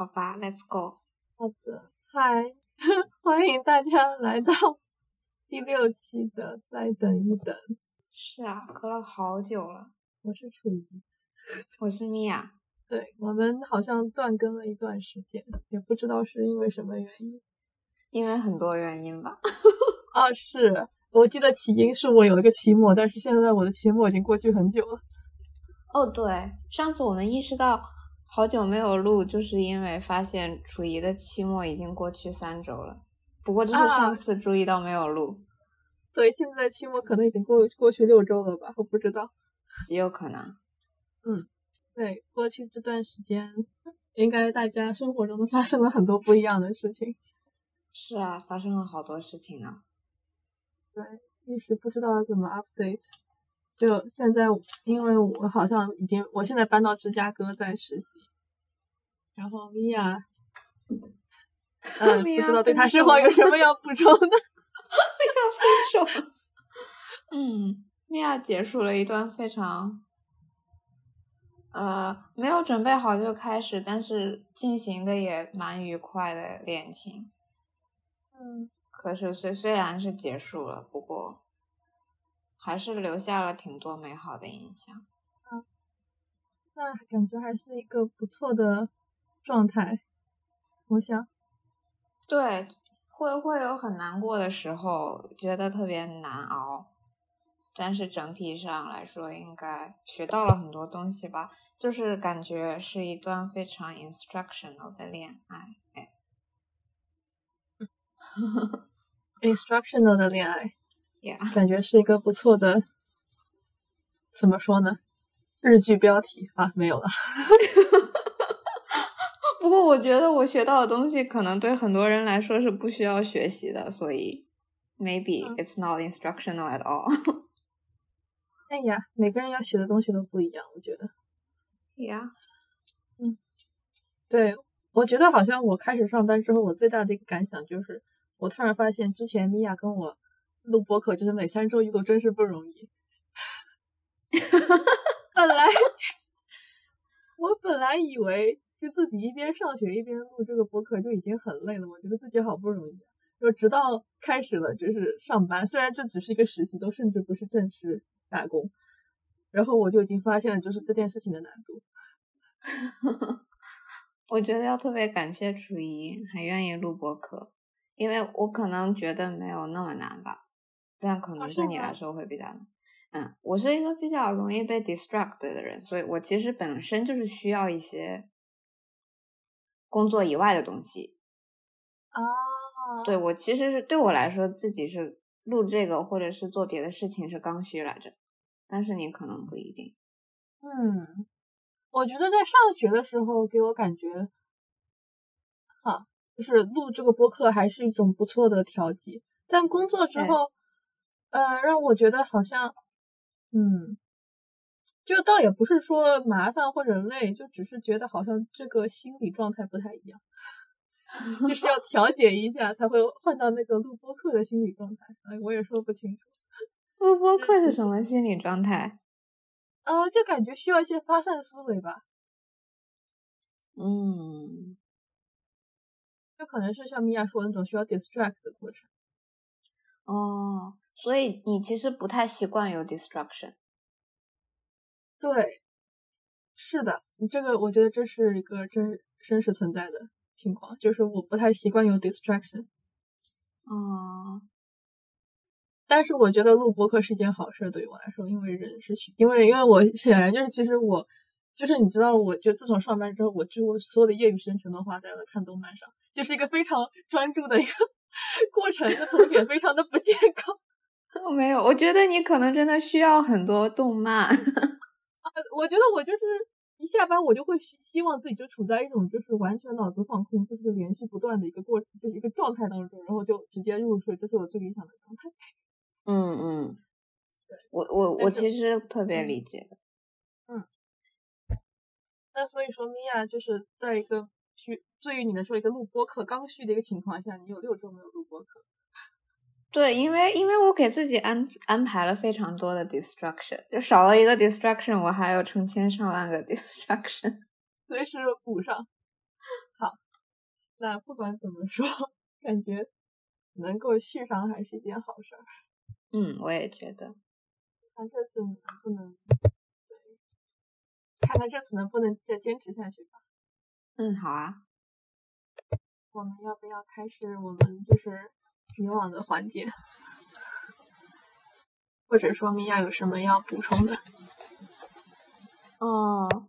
好吧，Let's go。好的，嗨，欢迎大家来到第六期的《再等一等》。是啊，隔了好久了。我是楚瑜，我是米娅。对我们好像断更了一段时间，也不知道是因为什么原因。因为很多原因吧。啊，是我记得起因是我有一个期末，但是现在我的期末已经过去很久了。哦，对，上次我们意识到好久没有录，就是因为发现楚怡的期末已经过去三周了。不过这是上次注意到没有录。对，现在期末可能已经过过去六周了吧？我不知道，极有可能。嗯，对，过去这段时间，应该大家生活中都发生了很多不一样的事情。是啊，发生了好多事情呢。对，一时不知道怎么 update。就现在，因为我好像已经，我现在搬到芝加哥在实习。然后米娅，嗯，不知道对他生活有什么要补充的。要分手。嗯，米娅结束了一段非常，呃，没有准备好就开始，但是进行的也蛮愉快的恋情。嗯，可是虽虽然是结束了，不过还是留下了挺多美好的印象。嗯，那感觉还是一个不错的状态。我想，对，会会有很难过的时候，觉得特别难熬。但是整体上来说，应该学到了很多东西吧。就是感觉是一段非常 instructional 的恋爱。哎。instructional 的恋爱，Yeah，感觉是一个不错的，怎么说呢？日剧标题啊，没有了。不过我觉得我学到的东西可能对很多人来说是不需要学习的，所以 maybe it's not instructional at all。哎呀，每个人要学的东西都不一样，我觉得。Yeah，嗯，对，我觉得好像我开始上班之后，我最大的一个感想就是。我突然发现，之前米娅跟我录播客，就是每三周一录，真是不容易。本来 我本来以为，就自己一边上学一边录这个播客就已经很累了，我觉得自己好不容易。就直到开始了，就是上班，虽然这只是一个实习，都甚至不是正式打工，然后我就已经发现了，就是这件事情的难度。我觉得要特别感谢楚怡，还愿意录播客。因为我可能觉得没有那么难吧，但可能对你来说会比较难。嗯，我是一个比较容易被 distract 的人，所以我其实本身就是需要一些工作以外的东西。哦，对我其实是对我来说，自己是录这个或者是做别的事情是刚需来着，但是你可能不一定。嗯，我觉得在上学的时候给我感觉，哈。就是录这个播客还是一种不错的调剂，但工作之后，呃，让我觉得好像，嗯，就倒也不是说麻烦或者累，就只是觉得好像这个心理状态不太一样，就是要调节一下才会换到那个录播课的心理状态。哎，我也说不清楚，录播课是什么心理状态？呃，就感觉需要一些发散思维吧。嗯。就可能是像米娅说的那种需要 distract 的过程。哦，所以你其实不太习惯有 distraction。对，是的，你这个我觉得这是一个真真实存在的情况，就是我不太习惯有 distraction。哦，但是我觉得录播客是一件好事，对于我来说，因为人是因为因为我显然就是其实我就是你知道，我就自从上班之后，我几乎所有的业余时间全都花在了看动漫上。就是一个非常专注的一个过程，就同点非常的不健康。没有，我觉得你可能真的需要很多动漫。我觉得我就是一下班，我就会希希望自己就处在一种就是完全脑子放空，就是连续不断的一个过，就是一个状态当中，然后就直接入睡，这是我最理想的状态。嗯嗯，我我我其实特别理解的。嗯，那所以说，米娅就是在一个。需，对于你来说，一个录播课刚需的一个情况下，你有六周没有录播课。对，因为因为我给自己安安排了非常多的 distraction，就少了一个 distraction，我还有成千上万个 distraction，随时补上。好，那不管怎么说，感觉能够续上还是一件好事儿。嗯，我也觉得。看这次能不能，看看这次能不能再坚持下去吧。嗯，好啊。我们要不要开始我们就是以往的环节？或者说米娅有什么要补充的？哦，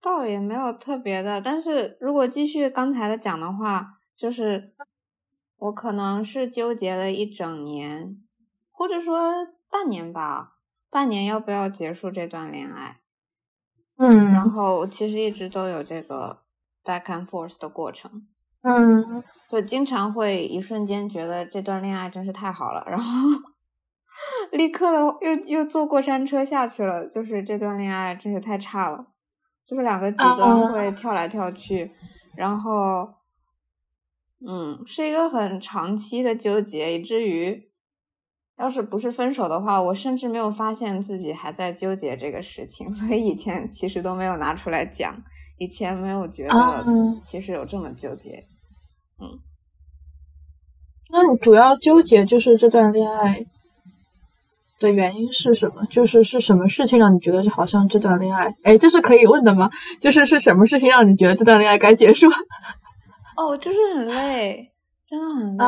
倒也没有特别的，但是如果继续刚才的讲的话，就是我可能是纠结了一整年，或者说半年吧，半年要不要结束这段恋爱？嗯，然后其实一直都有这个 back and forth 的过程，嗯，就经常会一瞬间觉得这段恋爱真是太好了，然后。立刻的又又坐过山车下去了，就是这段恋爱真是太差了，就是两个极端会跳来跳去，然后，嗯，是一个很长期的纠结，以至于要是不是分手的话，我甚至没有发现自己还在纠结这个事情，所以以前其实都没有拿出来讲，以前没有觉得其实有这么纠结，嗯，那你主要纠结就是这段恋爱。的原因是什么？就是是什么事情让你觉得好像这段恋爱？哎，这是可以问的吗？就是是什么事情让你觉得这段恋爱该结束？哦，就是很累，真的很累。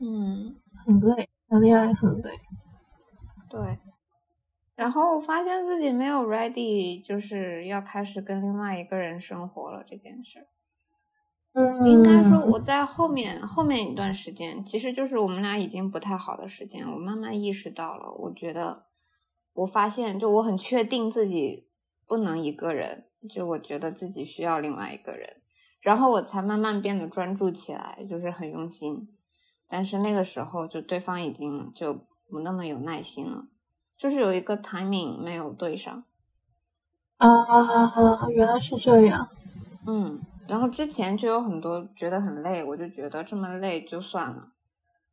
嗯，很累，谈恋爱很累。对。然后发现自己没有 ready，就是要开始跟另外一个人生活了这件事。嗯，应该说我在后面后面一段时间，其实就是我们俩已经不太好的时间，我慢慢意识到了。我觉得，我发现，就我很确定自己不能一个人，就我觉得自己需要另外一个人，然后我才慢慢变得专注起来，就是很用心。但是那个时候，就对方已经就不那么有耐心了，就是有一个 timing 没有对上。啊啊啊！原来是这样。嗯。然后之前就有很多觉得很累，我就觉得这么累就算了，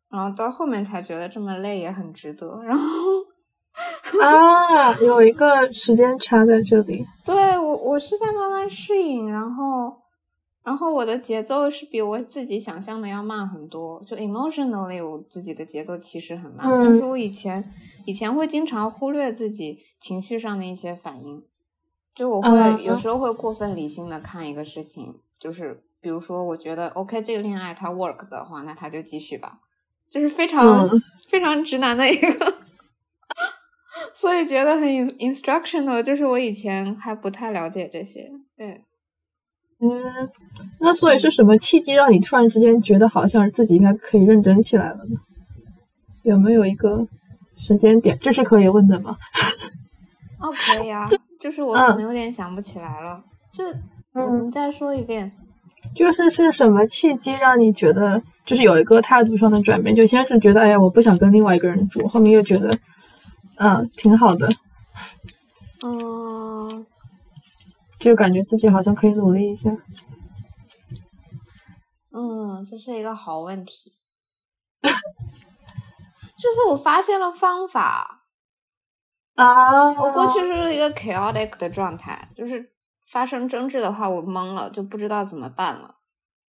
然后到后面才觉得这么累也很值得。然后啊，有一个时间差在这里。对我，我是在慢慢适应，然后，然后我的节奏是比我自己想象的要慢很多。就 emotionally，我自己的节奏其实很慢，但是我以前以前会经常忽略自己情绪上的一些反应，就我会有时候会过分理性的看一个事情。就是比如说，我觉得 OK，这个恋爱它 work 的话，那他就继续吧，就是非常非常直男的一个，所以觉得很 instructional。就是我以前还不太了解这些，对，嗯，那所以是什么契机让你突然之间觉得好像自己应该可以认真起来了呢？有没有一个时间点？这是可以问的吗？哦，可以啊，就是我可能有点想不起来了，就。嗯，你再说一遍，就是是什么契机让你觉得就是有一个态度上的转变？就先是觉得哎呀，我不想跟另外一个人住，后面又觉得嗯挺好的，嗯，就感觉自己好像可以努力一下。嗯，这是一个好问题，就是我发现了方法啊，我过去是一个 chaotic 的状态，就是。发生争执的话，我懵了，就不知道怎么办了。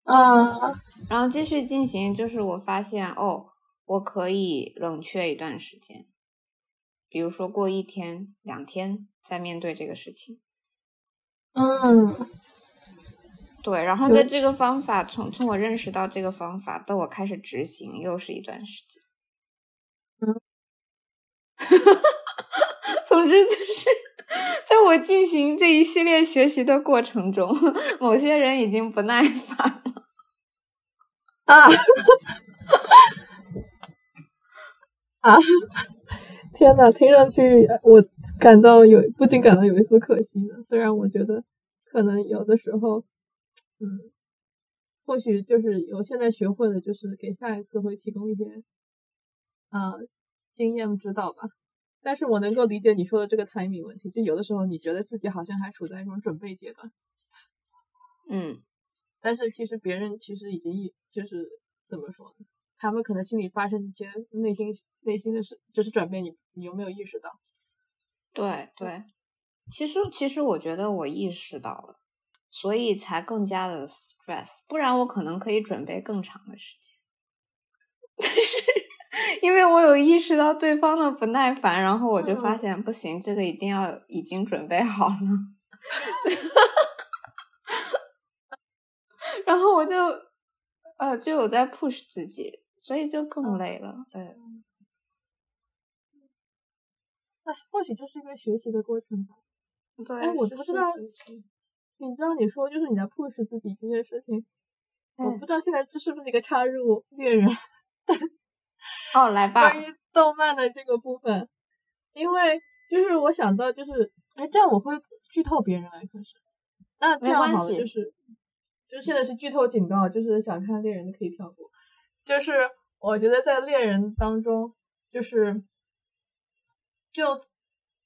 嗯，然后继续进行，就是我发现哦，我可以冷却一段时间，比如说过一天、两天再面对这个事情。嗯，对。然后在这个方法从从我认识到这个方法到我开始执行，又是一段时间。嗯，总之就是。在我进行这一系列学习的过程中，某些人已经不耐烦了。啊 啊！天呐，听上去我感到有不禁感到有一丝可惜呢。虽然我觉得可能有的时候，嗯，或许就是有现在学会的，就是给下一次会提供一些啊经验指导吧。但是我能够理解你说的这个 timing 问题，就有的时候你觉得自己好像还处在一种准备阶段，嗯，但是其实别人其实已经就是怎么说呢？他们可能心里发生一些内心内心的事，就是转变，你你有没有意识到？对对，其实其实我觉得我意识到了，所以才更加的 stress。不然我可能可以准备更长的时间。但 是因为我有意识到对方的不耐烦，然后我就发现不行，这个一定要已经准备好了。然后我就呃就有在 push 自己，所以就更累了。对，哎，或许这是一个学习的过程吧。对，哎，我不知道，你知道你说就是你在 push 自己这件事情，我不知道现在这是不是一个插入猎人。哦，来吧。关于动漫的这个部分，因为就是我想到就是，哎，这样我会剧透别人哎，可是，那这样好了，就是，就是现在是剧透警告，就是想看猎人的可以跳过。就是我觉得在猎人当中，就是就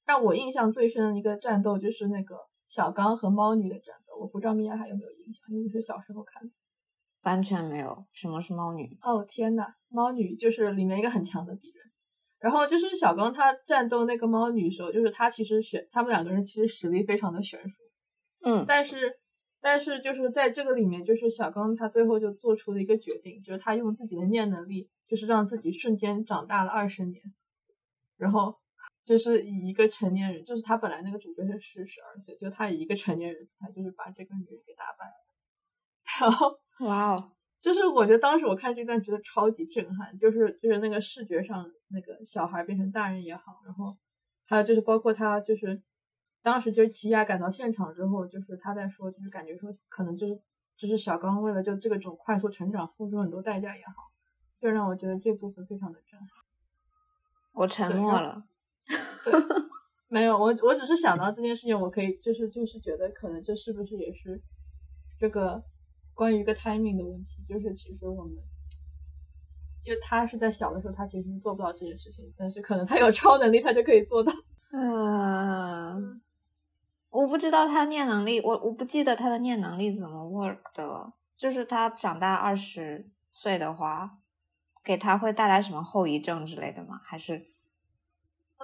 让我印象最深的一个战斗，就是那个小刚和猫女的战斗。我不知道米娅还有没有印象，因为是小时候看的。完全没有什么是猫女？哦天呐，猫女就是里面一个很强的敌人，然后就是小刚他战斗那个猫女的时候，就是他其实选他们两个人其实实力非常的悬殊，嗯，但是但是就是在这个里面，就是小刚他最后就做出了一个决定，就是他用自己的念能力，就是让自己瞬间长大了二十年，然后就是以一个成年人，就是他本来那个主角是十十二岁，就他以一个成年人姿态，就是把这个女人给打败了，然后。哇哦，就是我觉得当时我看这段觉得超级震撼，就是就是那个视觉上那个小孩变成大人也好，然后还有就是包括他就是当时就是奇亚赶到现场之后，就是他在说就是感觉说可能就是就是小刚为了就这个种快速成长付出很多代价也好，就让我觉得这部分非常的震撼。我沉默了，对，没有我我只是想到这件事情，我可以就是就是觉得可能这是不是也是这个。关于一个 timing 的问题，就是其实我们，就他是在小的时候，他其实做不到这件事情，但是可能他有超能力，他就可以做到。嗯，我不知道他念能力，我我不记得他的念能力怎么 work 的了。就是他长大二十岁的话，给他会带来什么后遗症之类的吗？还是？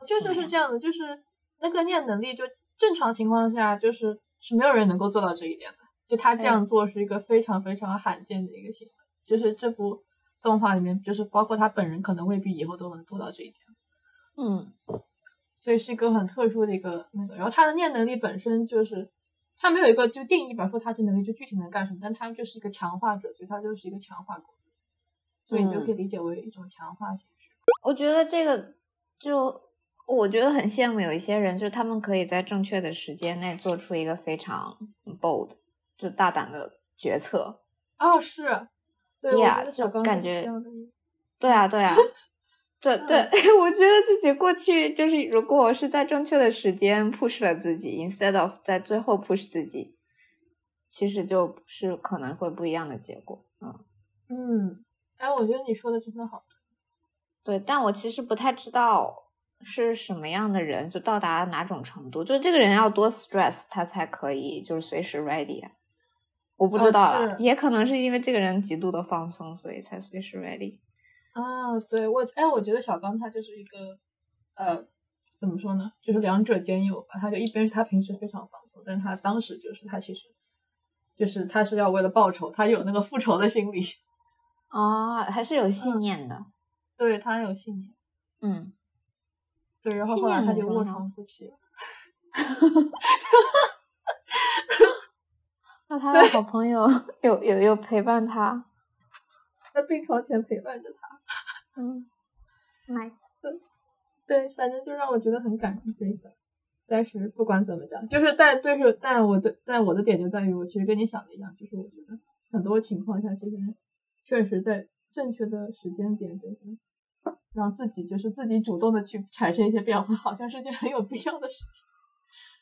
就就是这样的，就是那个念能力，就正常情况下，就是是没有人能够做到这一点的。就他这样做是一个非常非常罕见的一个行为，就是这部动画里面，就是包括他本人可能未必以后都能做到这一点。嗯，所以是一个很特殊的一个那个，然后他的念能力本身就是他没有一个就定义，比方说他这能力就具体能干什么，但他就是一个强化者，所以他就是一个强化所以你就可以理解为一种强化形式。我觉得这个就我觉得很羡慕有一些人，就是他们可以在正确的时间内做出一个非常 bold。就大胆的决策哦，是，对呀，就感觉，对啊，对啊，对对，我觉得自己过去就是，如果我是在正确的时间 push 了自己，instead of 在最后 push 自己，其实就是可能会不一样的结果，嗯嗯，哎，我觉得你说的真的好，对，但我其实不太知道是什么样的人，就到达哪种程度，就这个人要多 stress 他才可以，就是随时 ready 啊。我不知道了，也可能是因为这个人极度的放松，所以才随时 ready。啊，对我，哎，我觉得小刚他就是一个，呃，怎么说呢，就是两者兼有吧。他就一边是他平时非常放松，但他当时就是他其实，就是他是要为了报仇，他有那个复仇的心理。哦，还是有信念的。对他有信念。嗯。对，然后后来他就卧床不起了。那他的好朋友有有有陪伴他，在病床前陪伴着他。嗯，nice。对，反正就让我觉得很感人这一段。但是不管怎么讲，就是但就是但我的但我的点就在于，我其实跟你想的一样，就是我觉得很多情况下，这些人确实在正确的时间点，就是让自己就是自己主动的去产生一些变化，好像是件很有必要的事情。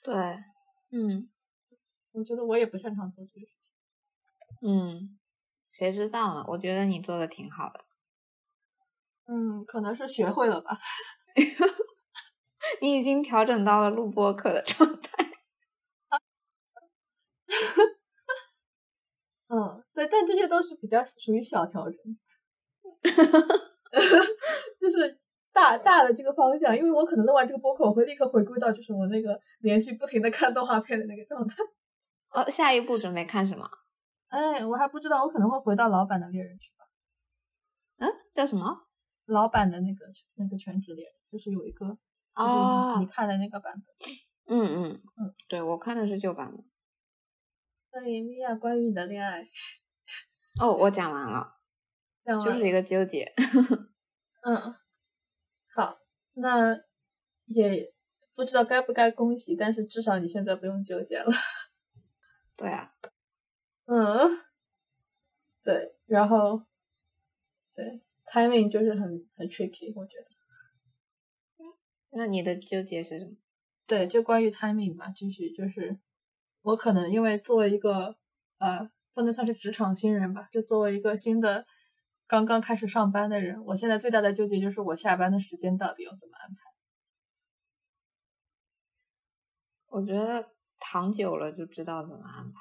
对，嗯。我觉得我也不擅长做这个事情。嗯，谁知道呢？我觉得你做的挺好的。嗯，可能是学会了吧。你已经调整到了录播课的状态。嗯，对，但这些都是比较属于小调整。就是大大的这个方向，因为我可能录完这个播客，我会立刻回归到就是我那个连续不停的看动画片的那个状态。呃，下一步准备看什么？哎，我还不知道，我可能会回到老版的猎人去吧。嗯，叫什么？老版的那个那个全职猎人，就是有一个，就是你看的那个版本。嗯嗯嗯，对我看的是旧版的。那米娅，关于你的恋爱，哦，我讲完了，就是一个纠结。嗯，好，那也不知道该不该恭喜，但是至少你现在不用纠结了。对啊。嗯，对，然后，对，timing 就是很很 tricky，我觉得。那你的纠结是什么？对，就关于 timing 吧，就是就是我可能因为作为一个呃，不能算是职场新人吧，就作为一个新的刚刚开始上班的人，我现在最大的纠结就是我下班的时间到底要怎么安排。我觉得躺久了就知道怎么安排。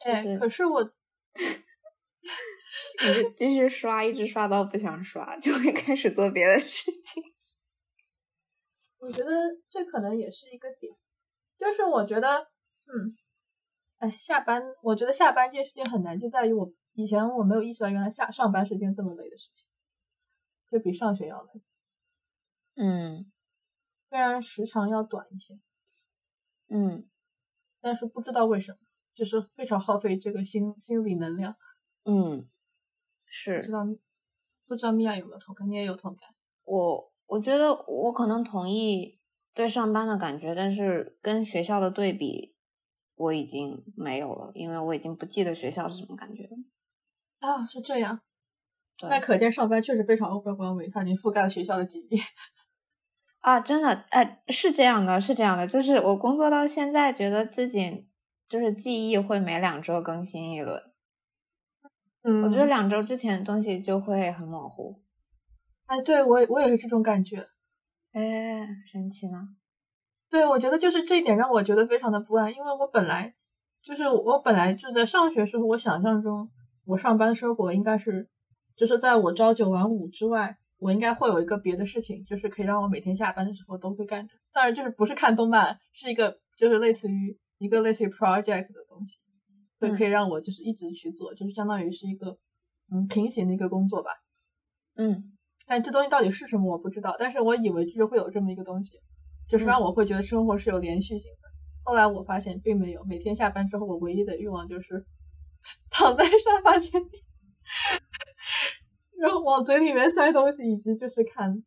哎，可是我，你就继续刷，一直刷到不想刷，就会开始做别的事情。我觉得这可能也是一个点，就是我觉得，嗯，哎，下班，我觉得下班这件事情很难，就在于我以前我没有意识到，原来下上班是件这么累的事情，就比上学要累。嗯，虽然时长要短一些，嗯，但是不知道为什么。就是非常耗费这个心心理能量，嗯，是。不知道不知道米娅有没有同感？你也有同感？我我觉得我可能同意对上班的感觉，但是跟学校的对比，我已经没有了，因为我已经不记得学校是什么感觉了。啊，是这样。那可见上班确实非常 overwhelming，它已经覆盖了学校的几页。啊，真的，哎，是这样的，是这样的，就是我工作到现在，觉得自己。就是记忆会每两周更新一轮，嗯，我觉得两周之前的东西就会很模糊。哎，对我我也是这种感觉，哎，神奇呢。对，我觉得就是这一点让我觉得非常的不安，因为我本来就是我本来就在上学时候，我想象中我上班的生活应该是，就是在我朝九晚五之外，我应该会有一个别的事情，就是可以让我每天下班的时候都会干着。当然，就是不是看动漫，是一个就是类似于。一个类似于 project 的东西，会可以让我就是一直去做，就是相当于是一个嗯平行的一个工作吧。嗯，但这东西到底是什么我不知道，但是我以为就是会有这么一个东西，就是让我会觉得生活是有连续性的。后来我发现并没有，每天下班之后，我唯一的欲望就是躺在沙发前面，然后往嘴里面塞东西，以及就是看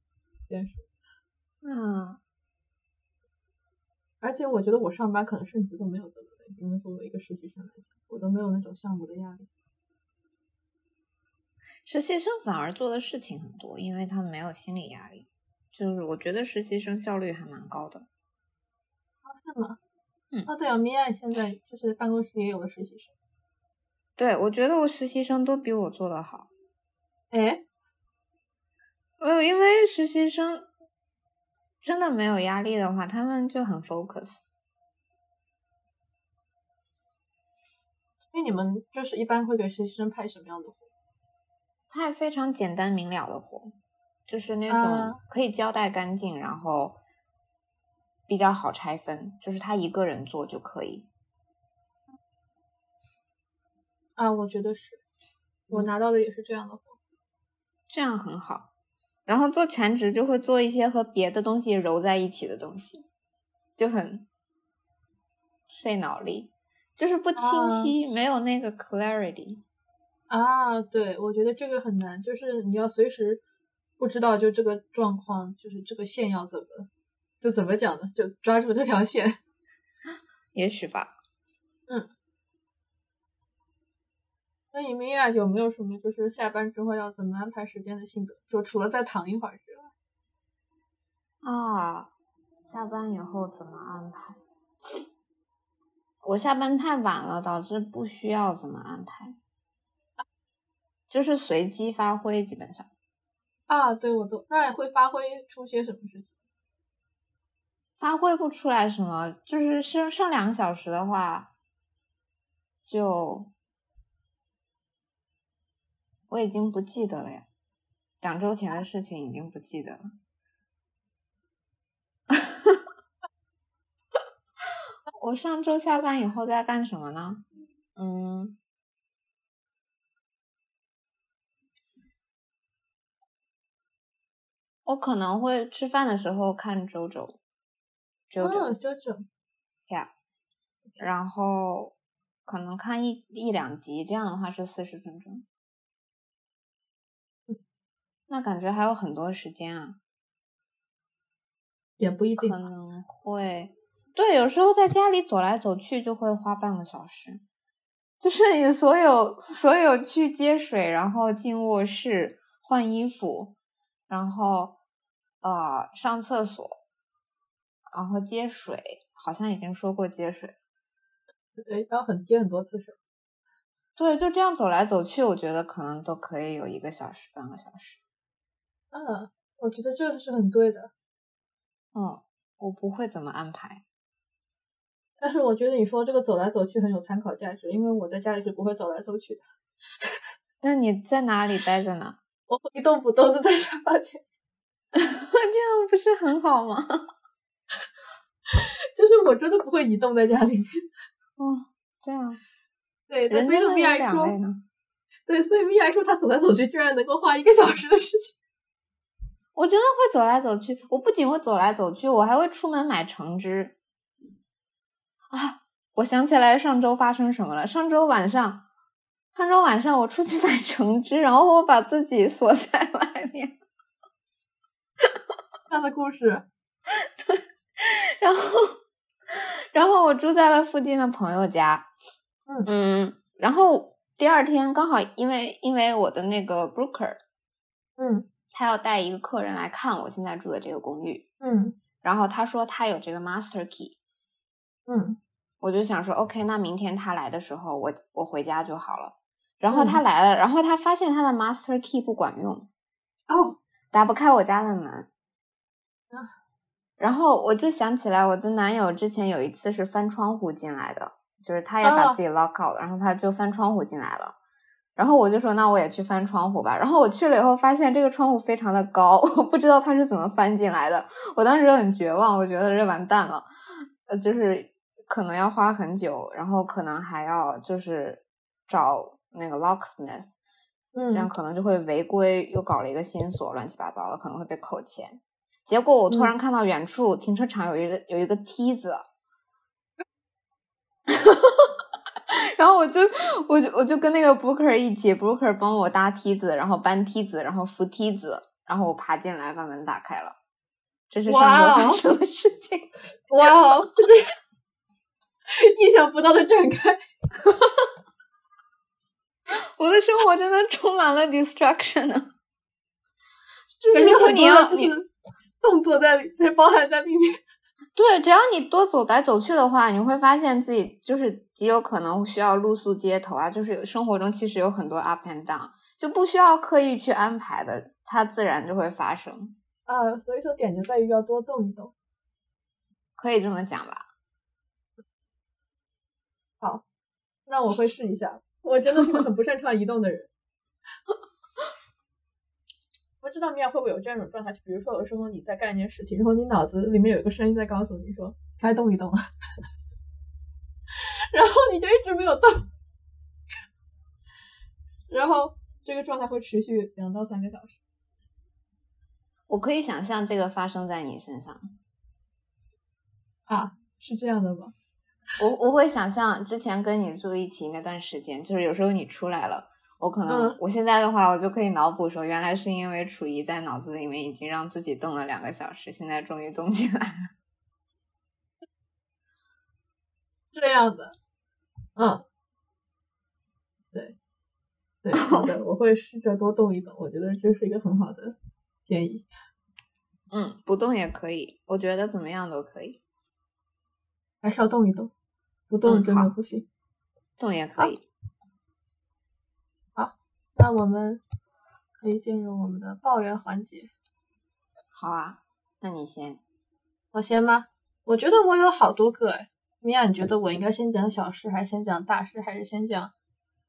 电视。嗯。而且我觉得我上班可能甚至都没有这么累，因为作为一个实习生来讲，我都没有那种项目的压力。实习生反而做的事情很多，因为他们没有心理压力。就是我觉得实习生效率还蛮高的。啊，是吗？嗯。啊，对啊，米娅现在就是办公室也有了实习生。对，我觉得我实习生都比我做的好。哎，没有，因为实习生。真的没有压力的话，他们就很 focus。所以你们就是一般会给实习生派什么样的活？派非常简单明了的活，就是那种可以交代干净，然后比较好拆分，就是他一个人做就可以。啊，我觉得是，我拿到的也是这样的活，这样很好。然后做全职就会做一些和别的东西揉在一起的东西，就很费脑力，就是不清晰，没有那个 clarity。啊，对，我觉得这个很难，就是你要随时不知道就这个状况，就是这个线要怎么，就怎么讲呢？就抓住这条线，也许吧。嗯。那你们俩有没有什么就是下班之后要怎么安排时间的心得？说除了再躺一会儿之外，啊，下班以后怎么安排？我下班太晚了，导致不需要怎么安排，就是随机发挥，基本上。啊，对，我都那会发挥出些什么事情？发挥不出来什么，就是剩剩两个小时的话，就。我已经不记得了呀，两周前的事情已经不记得了。我上周下班以后在干什么呢？嗯，我可能会吃饭的时候看周周，周周，周周，呀，然后可能看一一两集，这样的话是四十分钟，那感觉还有很多时间啊，也不一定，可能会。对，有时候在家里走来走去就会花半个小时，就是 你所有所有去接水，然后进卧室换衣服，然后呃上厕所，然后接水，好像已经说过接水，对，然后很接很多次水，对，就这样走来走去，我觉得可能都可以有一个小时半个小时。嗯，我觉得这个是很对的。嗯，我不会怎么安排。但是我觉得你说这个走来走去很有参考价值，因为我在家里是不会走来走去的。那你在哪里待着呢？我一动不动的在沙发前，这样不是很好吗？就是我真的不会移动在家里面。哦，这样。对，所以米娅说，对，所以米娅说她走来走去居然能够花一个小时的事情。我真的会走来走去，我不仅会走来走去，我还会出门买橙汁。啊！我想起来上周发生什么了。上周晚上，上周晚上我出去 买橙汁，然后我把自己锁在外面。他的故事。对，然后，然后我住在了附近的朋友家。嗯嗯。然后第二天刚好因为因为我的那个 broker，嗯，他要带一个客人来看我现在住的这个公寓。嗯。然后他说他有这个 master key。嗯。我就想说，OK，那明天他来的时候，我我回家就好了。然后他来了，然后他发现他的 master key 不管用，哦，打不开我家的门。啊，然后我就想起来，我的男友之前有一次是翻窗户进来的，就是他也把自己 lock out，然后他就翻窗户进来了。然后我就说，那我也去翻窗户吧。然后我去了以后，发现这个窗户非常的高，我不知道它是怎么翻进来的。我当时很绝望，我觉得这完蛋了，呃，就是。可能要花很久，然后可能还要就是找那个 locksmith，嗯，这样可能就会违规，又搞了一个新锁，乱七八糟的，可能会被扣钱。结果我突然看到远处停车场有一个有一个梯子，然后我就我就我就跟那个 booker 一起，booker 帮我搭梯子，然后搬梯子，然后扶梯子，然后我爬进来把门打开了。这是上周发生的事情。哇哦！意想不到的展开，我的生活真的充满了 destruction 呢。就是如果你要就是动作在里面，包含在里面。对，只要你多走来走去的话，你会发现自己就是极有可能需要露宿街头啊。就是生活中其实有很多 up and down，就不需要刻意去安排的，它自然就会发生。啊，所以说点就在于要多动一动，可以这么讲吧。好，那我会试一下。我真的是个很不擅长移动的人。不知道米娅会不会有这样一种状态？就比如说，有时候你在干一件事情，然后你脑子里面有一个声音在告诉你说该动一动了，然后你就一直没有动，然后这个状态会持续两到三个小时。我可以想象这个发生在你身上。啊，是这样的吗？我我会想象之前跟你住一起那段时间，就是有时候你出来了，我可能我现在的话，我就可以脑补说，原来是因为楚怡在脑子里面已经让自己动了两个小时，现在终于动起来了。这样的，嗯，对，对，好的，我会试着多动一动，我觉得这是一个很好的建议。嗯，不动也可以，我觉得怎么样都可以。还是要动一动，不动真的不行。动也可以。好，那我们可以进入我们的抱怨环节。好啊，那你先。我先吗？我觉得我有好多个哎。米娅，你觉得我应该先讲小事，还是先讲大事，还是先讲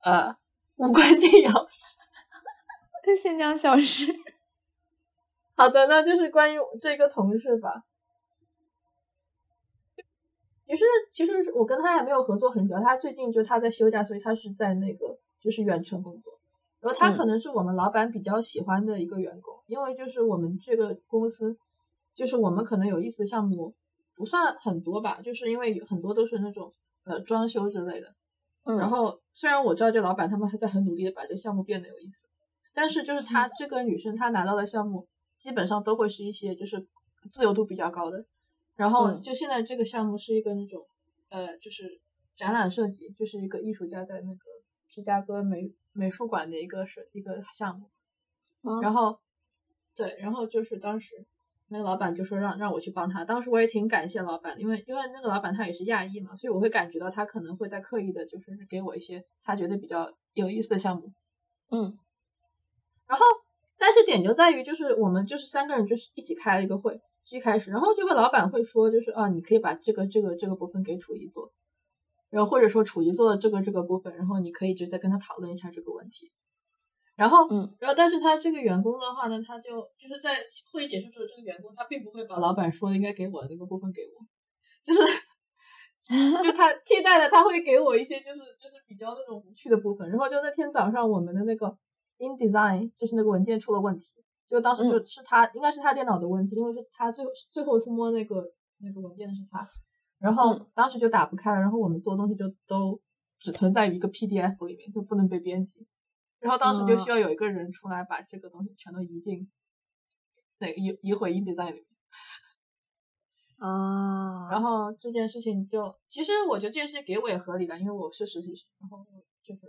呃无关紧要？先讲小事。好的，那就是关于这个同事吧。其实其实我跟他也没有合作很久，他最近就他在休假，所以他是在那个就是远程工作。然后他可能是我们老板比较喜欢的一个员工，因为就是我们这个公司，就是我们可能有意思的项目不算很多吧，就是因为很多都是那种呃装修之类的。然后虽然我知道这老板他们还在很努力的把这个项目变得有意思，但是就是她这个女生她拿到的项目基本上都会是一些就是自由度比较高的。然后就现在这个项目是一个那种呃就是展览设计，就是一个艺术家在那个芝加哥美美术馆的一个是一个项目。然后对，然后就是当时。那个老板就说让让我去帮他，当时我也挺感谢老板，因为因为那个老板他也是亚裔嘛，所以我会感觉到他可能会在刻意的，就是给我一些他觉得比较有意思的项目。嗯，然后但是点就在于，就是我们就是三个人就是一起开了一个会，一开始，然后这个老板会说，就是啊，你可以把这个这个这个部分给楚怡做，然后或者说处于做的这个这个部分，然后你可以就再跟他讨论一下这个问题。然后，嗯，然后，但是他这个员工的话呢，他就就是在会议结束之后，这个员工他并不会把老板说的应该给我的那个部分给我，就是，就他替代的他会给我一些就是就是比较那种无趣的部分。然后就那天早上我们的那个 InDesign 就是那个文件出了问题，就当时就是他应该是他电脑的问题，因为是他最后最后是摸那个那个文件的是他，然后当时就打不开了，然后我们做东西就都只存在于一个 PDF 里面，就不能被编辑。然后当时就需要有一个人出来把这个东西全都移进，那移移回 InDesign 里面。啊，然后这件事情就，其实我觉得这件事情给我也合理的，因为我是实习生，然后就是，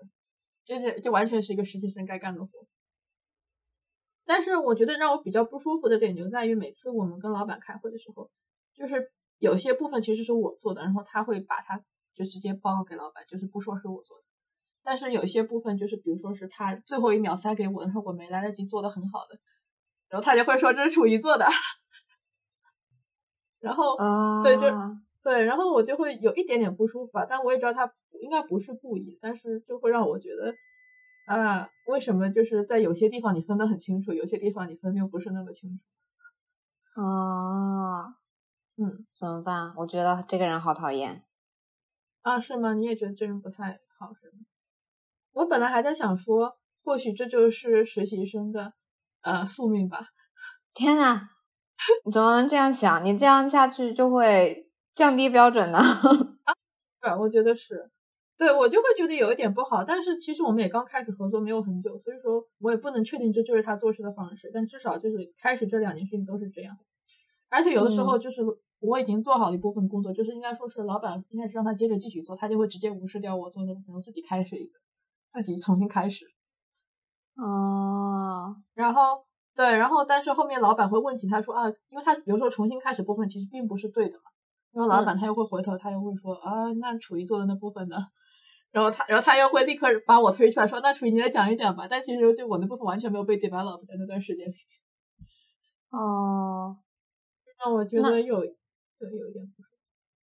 就是就完全是一个实习生该干的活。但是我觉得让我比较不舒服的点就在于，每次我们跟老板开会的时候，就是有些部分其实是我做的，然后他会把它就直接报告给老板，就是不说是我做的。但是有一些部分就是，比如说是他最后一秒塞给我的时候，我没来得及做的很好的，然后他就会说这是楚怡做的，然后对就对，然后我就会有一点点不舒服吧。但我也知道他应该不是故意，但是就会让我觉得啊，为什么就是在有些地方你分得很清楚，有些地方你分又不是那么清楚？哦，嗯，怎么办？我觉得这个人好讨厌啊，是吗？你也觉得这人不太好是吗？我本来还在想说，或许这就是实习生的呃宿命吧。天呐，你怎么能这样想？你这样下去就会降低标准呢？啊，对，我觉得是，对我就会觉得有一点不好。但是其实我们也刚开始合作没有很久，所以说我也不能确定这就是他做事的方式。但至少就是开始这两件事情都是这样。而且有的时候就是我已经做好了一部分工作，就是应该说是老板应该是让他接着继续做，他就会直接无视掉我做的，然后自己开始一个。自己重新开始，哦，然后对，然后但是后面老板会问起，他说啊，因为他有时候重新开始部分其实并不是对的嘛，然后老板他又会回头，他又会说啊，那楚怡做的那部分呢？然后他，然后他又会立刻把我推出来说，那楚怡你来讲一讲吧。但其实就我那部分完全没有被 develop 在那段时间里。哦，让我觉得有对有一点不舒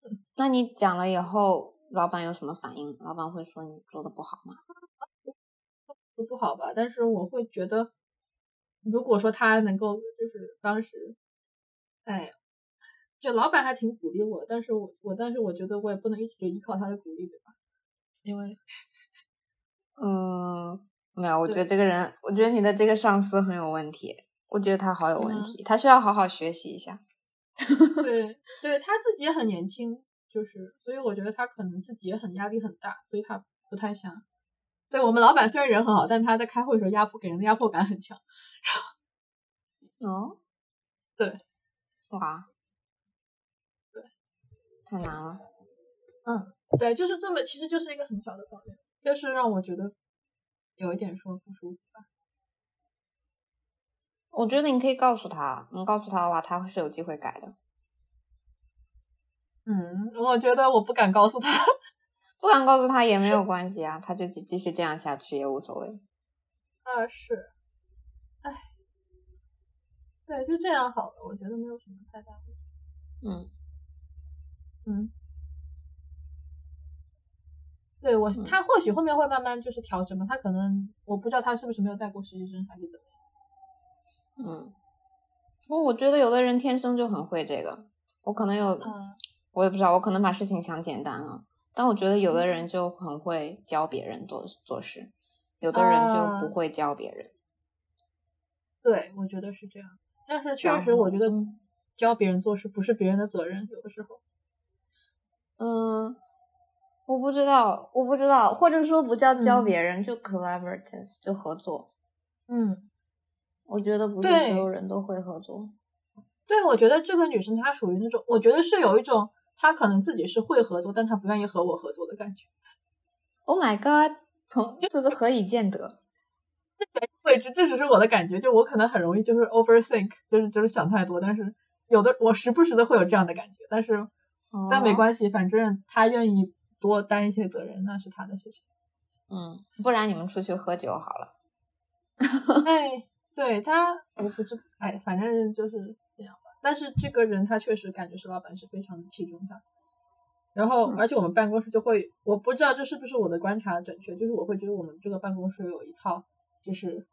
服。那你讲了以后，老板有什么反应？老板会说你做的不好吗？不不好吧，但是我会觉得，如果说他能够就是当时，哎，就老板还挺鼓励我，但是我我但是我觉得我也不能一直依靠他的鼓励，对吧？因为，嗯，没有，我觉得这个人，我觉得你的这个上司很有问题，我觉得他好有问题，他需要好好学习一下。对，对他自己也很年轻，就是所以我觉得他可能自己也很压力很大，所以他不太想。对我们老板虽然人很好，但他在开会的时候压迫给人的压迫感很强。哦，对，哇，对，太难了。嗯，对，就是这么，其实就是一个很小的抱怨，就是让我觉得有一点说不舒服吧。我觉得你可以告诉他，你告诉他的话，他是有机会改的。嗯，我觉得我不敢告诉他。不敢告诉他也没有关系啊，他就继继续这样下去也无所谓。啊是，哎，对，就这样好了，我觉得没有什么太大问题。嗯嗯，对我他或许后面会慢慢就是调整嘛，他可能我不知道他是不是没有带过实习生还是怎么样。嗯，不过我觉得有的人天生就很会这个，我可能有我也不知道，我可能把事情想简单了。但我觉得有的人就很会教别人做做事，有的人就不会教别人。对，我觉得是这样。但是确实，我觉得教别人做事不是别人的责任，有的时候。嗯，我不知道，我不知道，或者说不叫教别人，就 collaborative，就合作。嗯，我觉得不是所有人都会合作。对，我觉得这个女生她属于那种，我觉得是有一种，她可能自己是会合作，但她不愿意和我合作的感觉。Oh my god！从就是何以见得？未知，这只是我的感觉。就我可能很容易就是 overthink，就是就是想太多。但是有的我时不时的会有这样的感觉，但是但没关系，反正他愿意多担一些责任，那是他的事情。嗯，不然你们出去喝酒好了。哎，对他，我不知，哎，反正就是这样吧。但是这个人他确实感觉是老板是非常的器重他。然后，而且我们办公室就会，我不知道这是不是我的观察准确，就是我会觉得我们这个办公室有一套。就是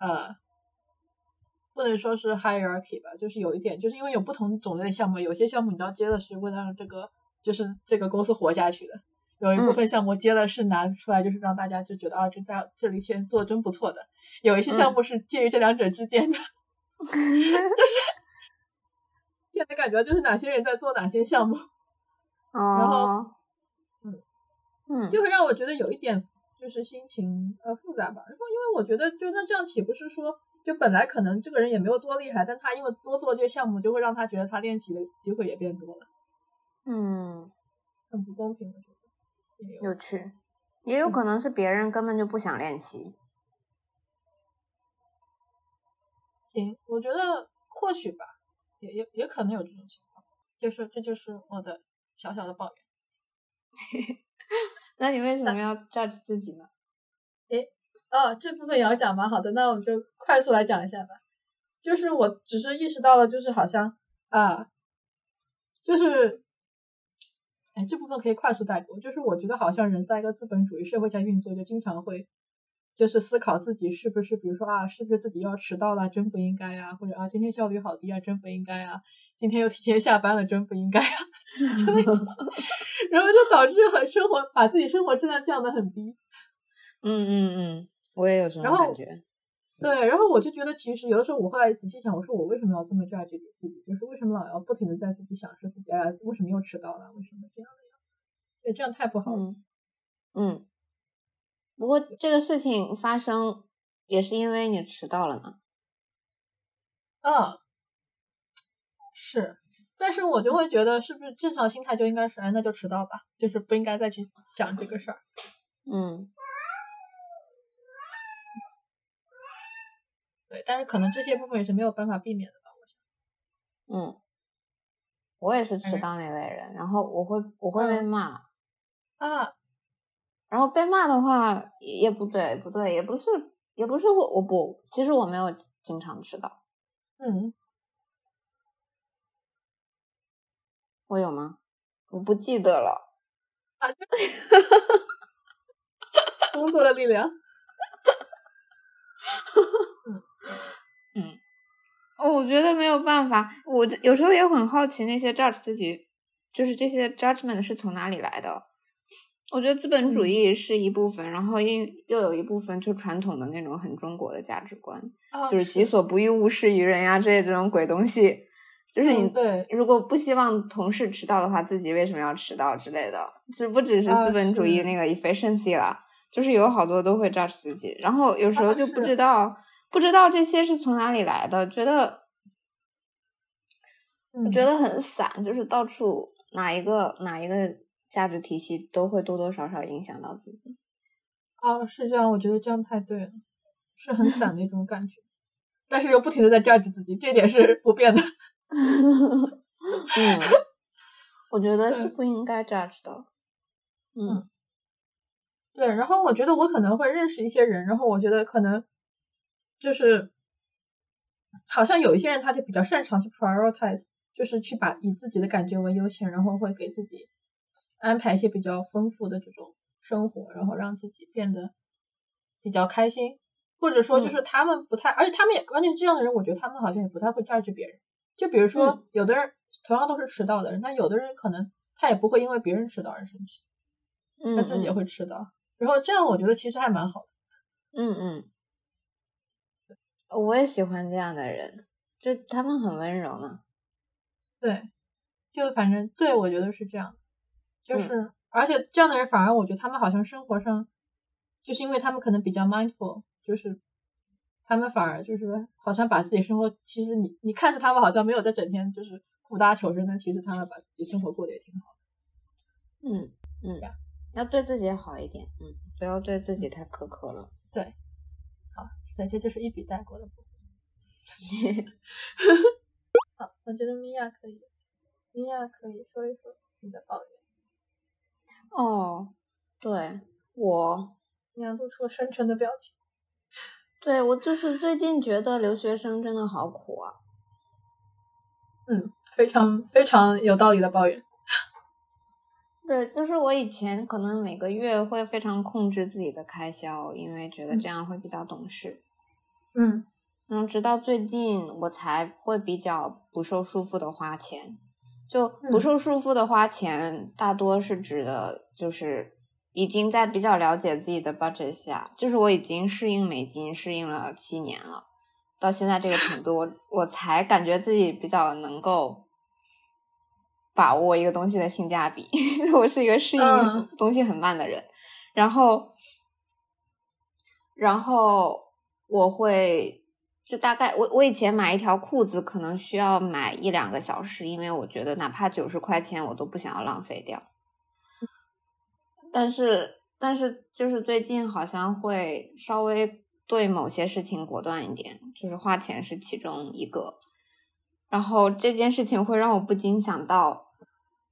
呃，不能说是 hierarchy 吧，就是有一点，就是因为有不同种类的项目，有些项目你要接的是为了让这个就是这个公司活下去的，有一部分项目接了是拿出来就是让大家就觉得啊，这在这里先做真不错的，有一些项目是介于这两者之间的，就是现在感觉就是哪些人在做哪些项目，然后嗯。嗯，就会让我觉得有一点。就是心情呃复杂吧，然后因为我觉得就那这样岂不是说，就本来可能这个人也没有多厉害，但他因为多做这些项目，就会让他觉得他练习的机会也变多了。嗯，很不公平，我觉得。有趣，也有可能是别人根本就不想练习。行，我觉得或许吧，也也也可能有这种情况，就是这就是我的小小的抱怨。那你为什么要 judge 自己呢？诶，哦，这部分也要讲吗？好的，那我们就快速来讲一下吧。就是我只是意识到了，就是好像啊，就是，哎，这部分可以快速带过。就是我觉得好像人在一个资本主义社会下运作，就经常会就是思考自己是不是，比如说啊，是不是自己要迟到了，真不应该啊？或者啊，今天效率好低啊，真不应该啊。今天又提前下班了，真不应该啊！然后就导致很生活，把自己生活质量降得很低。嗯嗯嗯，我也有这种感觉。对，然后我就觉得，其实有的时候我后来仔细想，我说我为什么要这么 judge 自己？就是为什么老要不停的在自己想说自己哎，为什么又迟到了？为什么这样的呀？对，这样太不好了。嗯。不过这个事情发生也是因为你迟到了呢。嗯。是，但是我就会觉得，是不是正常心态就应该是，哎，那就迟到吧，就是不应该再去想这个事儿。嗯，对，但是可能这些部分也是没有办法避免的吧，我想。嗯，我也是迟到那类人，然后我会我会被骂啊，然后被骂的话也不对，不对，也不是，也不是我我不，其实我没有经常迟到。嗯。我有吗？我不记得了。啊，工作的力量。嗯嗯，哦，我觉得没有办法。我有时候也很好奇，那些 judge 自己，就是这些 judgment 是从哪里来的？我觉得资本主义是一部分，然后又又有一部分就传统的那种很中国的价值观，就是己所不欲，勿施于人呀，这些这种鬼东西。就是你对，如果不希望同事迟到的话，自己为什么要迟到之类的？这不只是资本主义那个 efficiency 了，就是有好多都会 judge 自己，然后有时候就不知道不知道这些是从哪里来的，觉得我觉得很散，就是到处哪一个哪一个价值体系都会多多少少影响到自己。啊，是这样，我觉得这样太对了，是很散的一种感觉，但是又不停的在 judge 自己，这点是不变的。嗯，我觉得是不应该 judge 的。嗯，对。然后我觉得我可能会认识一些人，然后我觉得可能就是好像有一些人他就比较擅长去 prioritize，就是去把以自己的感觉为优先，然后会给自己安排一些比较丰富的这种生活，然后让自己变得比较开心。或者说，就是他们不太，而且他们也关键这样的人，我觉得他们好像也不太会 judge 别人。就比如说，有的人同样都是迟到的人，那有的人可能他也不会因为别人迟到而生气，他自己也会迟到。然后这样我觉得其实还蛮好的。嗯嗯，我也喜欢这样的人，就他们很温柔呢。对，就反正对我觉得是这样，就是而且这样的人反而我觉得他们好像生活上，就是因为他们可能比较 mindful，就是他们反而就是好像把自己生活，其实你你看似他们好像没有在整天就是苦大仇深，但其实他们把自己生活过得也挺好的。嗯嗯，要对自己好一点，嗯，不要对自己太苛刻了。对，好，那这就是一笔带过的部分。好，我觉得米娅可以，米娅可以说一说你的抱怨。哦，对我，你要露出了深沉的表情。对我就是最近觉得留学生真的好苦啊。嗯，非常非常有道理的抱怨。对，就是我以前可能每个月会非常控制自己的开销，因为觉得这样会比较懂事。嗯。嗯，直到最近我才会比较不受束缚的花钱，就不受束缚的花钱，大多是指的，就是已经在比较了解自己的 budget 下，就是我已经适应美金适应了七年了，到现在这个程度，我我才感觉自己比较能够把握一个东西的性价比。我是一个适应东西很慢的人，然后，然后我会。就大概我我以前买一条裤子可能需要买一两个小时，因为我觉得哪怕九十块钱我都不想要浪费掉。但是但是就是最近好像会稍微对某些事情果断一点，就是花钱是其中一个。然后这件事情会让我不禁想到，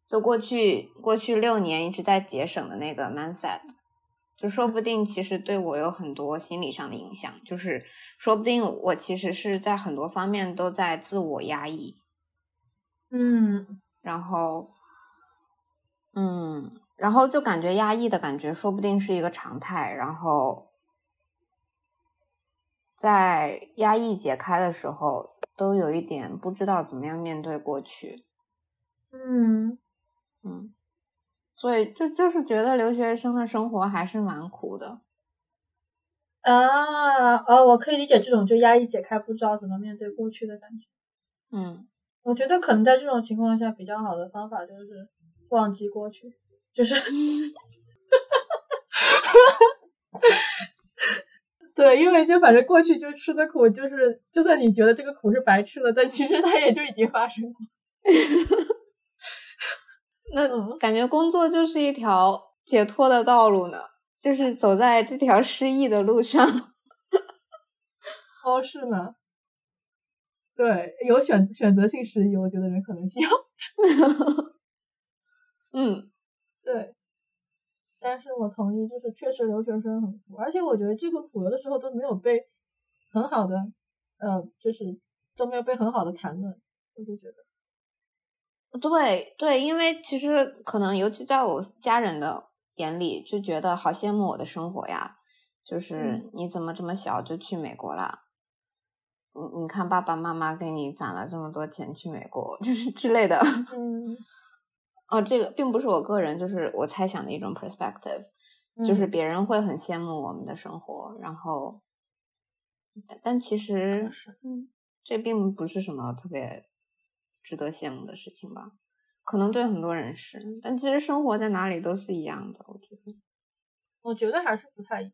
就过去过去六年一直在节省的那个 mindset。就说不定其实对我有很多心理上的影响，就是说不定我其实是在很多方面都在自我压抑，嗯，然后，嗯，然后就感觉压抑的感觉，说不定是一个常态，然后在压抑解开的时候，都有一点不知道怎么样面对过去，嗯，嗯。所以就就是觉得留学生的生活还是蛮苦的，啊，哦，我可以理解这种就压抑解开，不知道怎么面对过去的感觉。嗯，我觉得可能在这种情况下，比较好的方法就是忘记过去，就是，对，因为就反正过去就吃的苦，就是就算你觉得这个苦是白吃的，但其实它也就已经发生了。那感觉工作就是一条解脱的道路呢，就是走在这条失意的路上。哦，是呢，对，有选选择性失忆，我觉得人可能需要。嗯，对，但是我同意，就是确实留学生很苦，而且我觉得这个苦有的时候都没有被很好的，呃，就是都没有被很好的谈论，我就觉得。对对，因为其实可能，尤其在我家人的眼里，就觉得好羡慕我的生活呀。就是你怎么这么小就去美国了？你你看爸爸妈妈给你攒了这么多钱去美国，就是之类的。嗯。哦，这个并不是我个人，就是我猜想的一种 perspective，就是别人会很羡慕我们的生活，然后，但其实，嗯，这并不是什么特别。值得羡慕的事情吧，可能对很多人是，但其实生活在哪里都是一样的。我觉得，我觉得还是不太一样。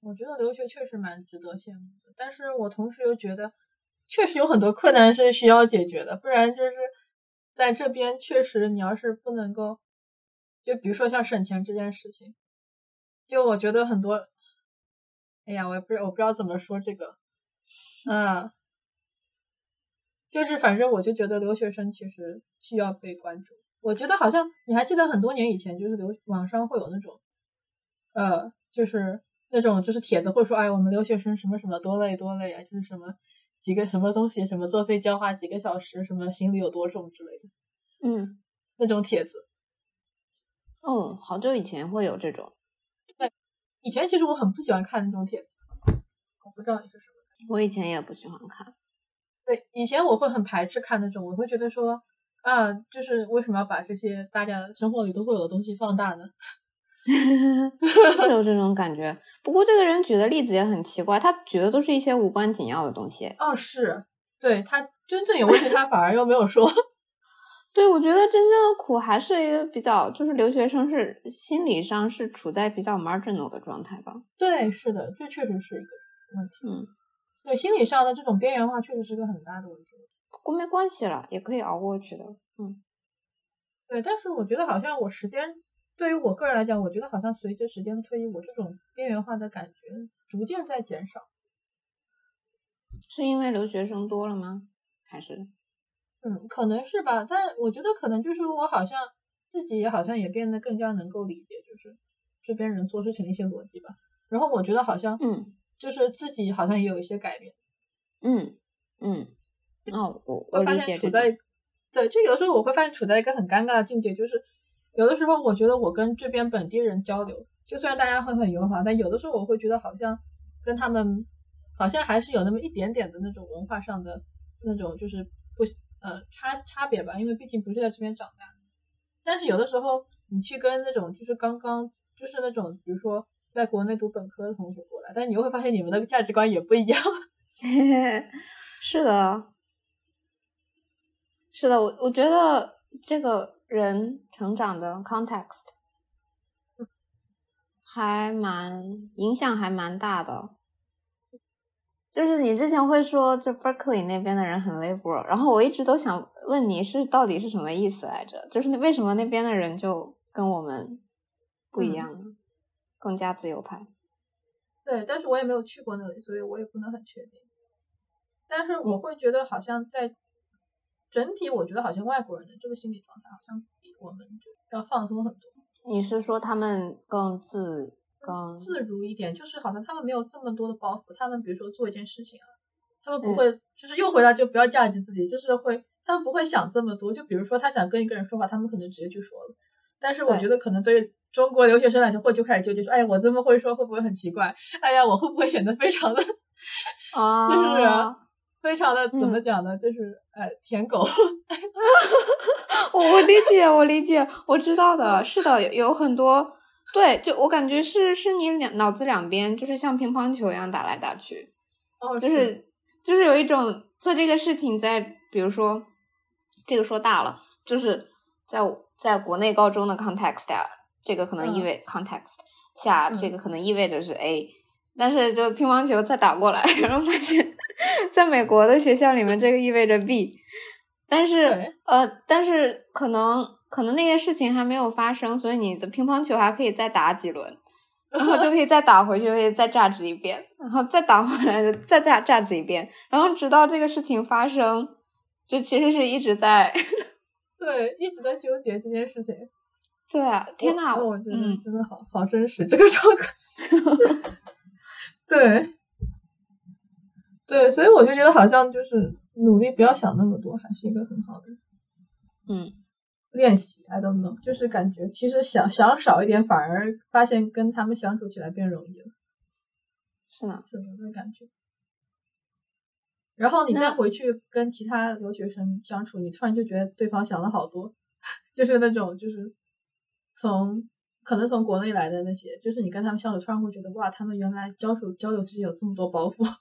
我觉得留学确实蛮值得羡慕的，但是我同时又觉得，确实有很多困难是需要解决的。不然就是在这边，确实你要是不能够，就比如说像省钱这件事情，就我觉得很多，哎呀，我也不知我不知道怎么说这个，嗯。就是，反正我就觉得留学生其实需要被关注。我觉得好像你还记得很多年以前，就是留网上会有那种，呃，就是那种就是帖子会说，哎，我们留学生什么什么多累多累啊，就是什么几个什么东西，什么坐飞机要花几个小时，什么行李有多重之类的。嗯，那种帖子。哦，好久以前会有这种。对，以前其实我很不喜欢看那种帖子。我不知道你是什么。我以前也不喜欢看。对，以前我会很排斥看那种，我会觉得说，啊，就是为什么要把这些大家生活里都会有的东西放大呢？是有这种感觉。不过这个人举的例子也很奇怪，他举的都是一些无关紧要的东西。哦，是，对他真正有问题，他反而又没有说。对，我觉得真正的苦还是一个比较，就是留学生是心理上是处在比较 marginal 的状态吧。对，是的，这确实是一个问题。嗯，对，心理上的这种边缘化确实是个很大的问题。不过没关系了，也可以熬过去的。嗯，对，但是我觉得好像我时间对于我个人来讲，我觉得好像随着时间的推移，我这种边缘化的感觉逐渐在减少。是因为留学生多了吗？还是？嗯，可能是吧，但我觉得可能就是我好像自己也好像也变得更加能够理解，就是这边人做事情的一些逻辑吧。然后我觉得好像，嗯，就是自己好像也有一些改变。嗯嗯，哦，我我发现处在，对，就有时候我会发现处在一个很尴尬的境界，就是有的时候我觉得我跟这边本地人交流，就虽然大家会很友好，但有的时候我会觉得好像跟他们好像还是有那么一点点的那种文化上的那种就是不。呃，差差别吧，因为毕竟不是在这边长大。但是有的时候，你去跟那种就是刚刚就是那种，比如说在国内读本科的同学过来，但你又会发现你们的价值观也不一样。是的，是的，我我觉得这个人成长的 context 还蛮影响还蛮大的。就是你之前会说，就 Berkeley 那边的人很 liberal，然后我一直都想问你是到底是什么意思来着？就是为什么那边的人就跟我们不一样呢？更加自由派。对，但是我也没有去过那里，所以我也不能很确定。但是我会觉得，好像在整体，我觉得好像外国人的这个心理状态，好像比我们要放松很多。你是说他们更自？更自如一点，就是好像他们没有这么多的包袱。他们比如说做一件事情啊，他们不会，就是又回来就不要价值自己，就是会，他们不会想这么多。就比如说他想跟一个人说话，他们可能直接就说了。但是我觉得可能对于中国留学生来说，会就开始纠结说，哎，我这么会说会不会很奇怪？哎呀，我会不会显得非常的啊，就是非常的怎么讲呢？就是哎，舔狗。我我理解，我理解，我知道的，是的，有很多。对，就我感觉是是你两脑子两边就是像乒乓球一样打来打去，哦，就是就是有一种做这个事情在，比如说这个说大了，就是在在国内高中的 context 下，这个可能意味 context 下这个可能意味着是 A，但是就乒乓球再打过来，然后发现在美国的学校里面这个意味着 B，但是呃，但是可能。可能那件事情还没有发生，所以你的乒乓球还可以再打几轮，然后就可以再打回去，可以再榨汁一遍，然后再打回来，再榨榨汁一遍，然后直到这个事情发生，就其实是一直在，对，一直在纠结这件事情。对啊，天呐，我觉得真的好好真实这个状况。对，对，所以我就觉得好像就是努力不要想那么多，还是一个很好的，嗯。练习，I don't know，就是感觉其实想想少一点，反而发现跟他们相处起来变容易了。是呢，是这种感觉。然后你再回去跟其他留学生相处，你突然就觉得对方想了好多，就是那种就是从可能从国内来的那些，就是你跟他们相处，突然会觉得哇，他们原来交手交流之间有这么多包袱。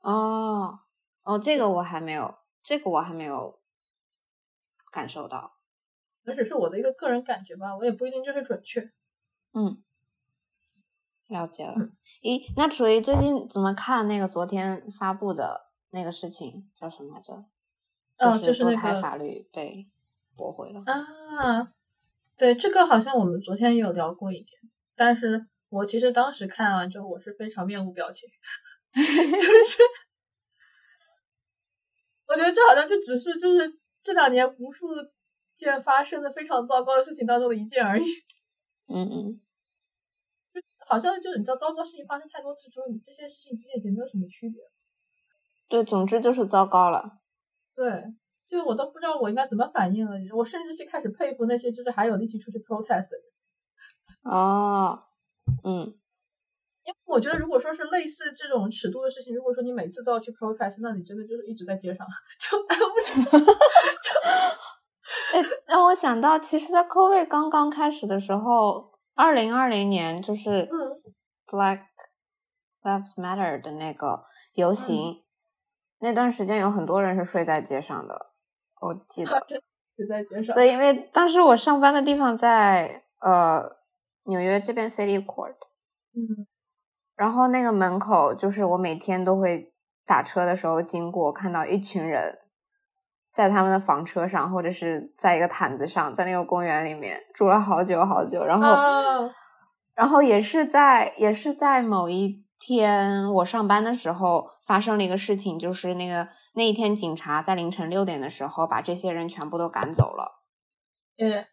哦哦，这个我还没有，这个我还没有。感受到，那只是我的一个个人感觉吧，我也不一定就是准确。嗯，了解了。咦，那楚于最近怎么看那个昨天发布的那个事情？叫什么来着？哦，就是那台法律被驳回了啊。对，这个好像我们昨天有聊过一点，但是我其实当时看完之后，我是非常面无表情，就是我觉得这好像就只是就是。这两年无数件发生的非常糟糕的事情当中的一件而已。嗯嗯，就好像就是你知道，糟糕事情发生太多次之后，你这些事情之间已经没有什么区别。对，总之就是糟糕了。对，就我都不知道我应该怎么反应了。我甚至是开始佩服那些就是还有力气出去 protest 的人。哦，嗯，因为我觉得，如果说是类似这种尺度的事情，如果说你每次都要去 protest，那你真的就是一直在街上，就哎不就 哎，让我想到，其实，在 COVID 刚刚开始的时候，二零二零年就是 Black Lives Matter 的那个游行，那段时间有很多人是睡在街上的，我记得。对，因为当时我上班的地方在呃纽约这边 City Court，嗯。然后那个门口就是我每天都会打车的时候经过，看到一群人在他们的房车上，或者是在一个毯子上，在那个公园里面住了好久好久。然后，然后也是在也是在某一天我上班的时候发生了一个事情，就是那个那一天警察在凌晨六点的时候把这些人全部都赶走了。嗯。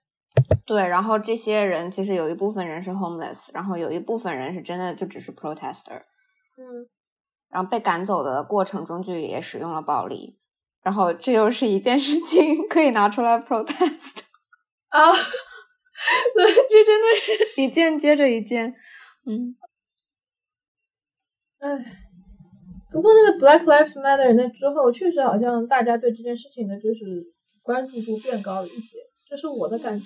对，然后这些人其实有一部分人是 homeless，然后有一部分人是真的就只是 protester，嗯，然后被赶走的过程中就也使用了暴力，然后这又是一件事情可以拿出来 protest 啊，对，这真的是。一件接着一件，嗯，哎，不过那个 Black Lives Matter 那之后，确实好像大家对这件事情的就是关注度变高了一些，这是我的感觉。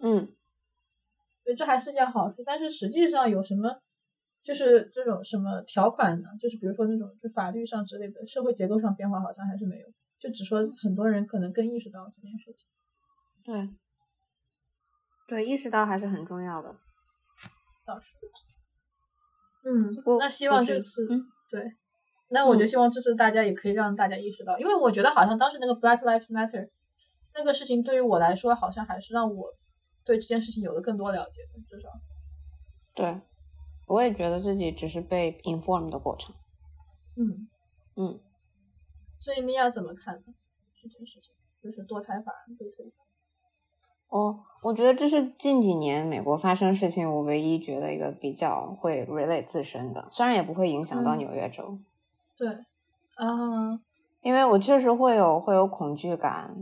嗯，对，这还是件好事。但是实际上有什么，就是这种什么条款呢？就是比如说那种就法律上之类的，社会结构上变化好像还是没有。就只说很多人可能更意识到这件事情。对，对，意识到还是很重要的。倒是。嗯，那希望这次，对，那我就希望这次大家也可以让大家意识到，因为我觉得好像当时那个 Black Lives Matter 那个事情对于我来说，好像还是让我。对这件事情有了更多了解的，至少，对，我也觉得自己只是被 inform 的过程。嗯嗯，所以你要怎么看呢？这件事情就是堕胎法被推翻。哦，我觉得这是近几年美国发生事情我唯一觉得一个比较会 relate 自身的，虽然也不会影响到纽约州。对，啊，因为我确实会有会有恐惧感，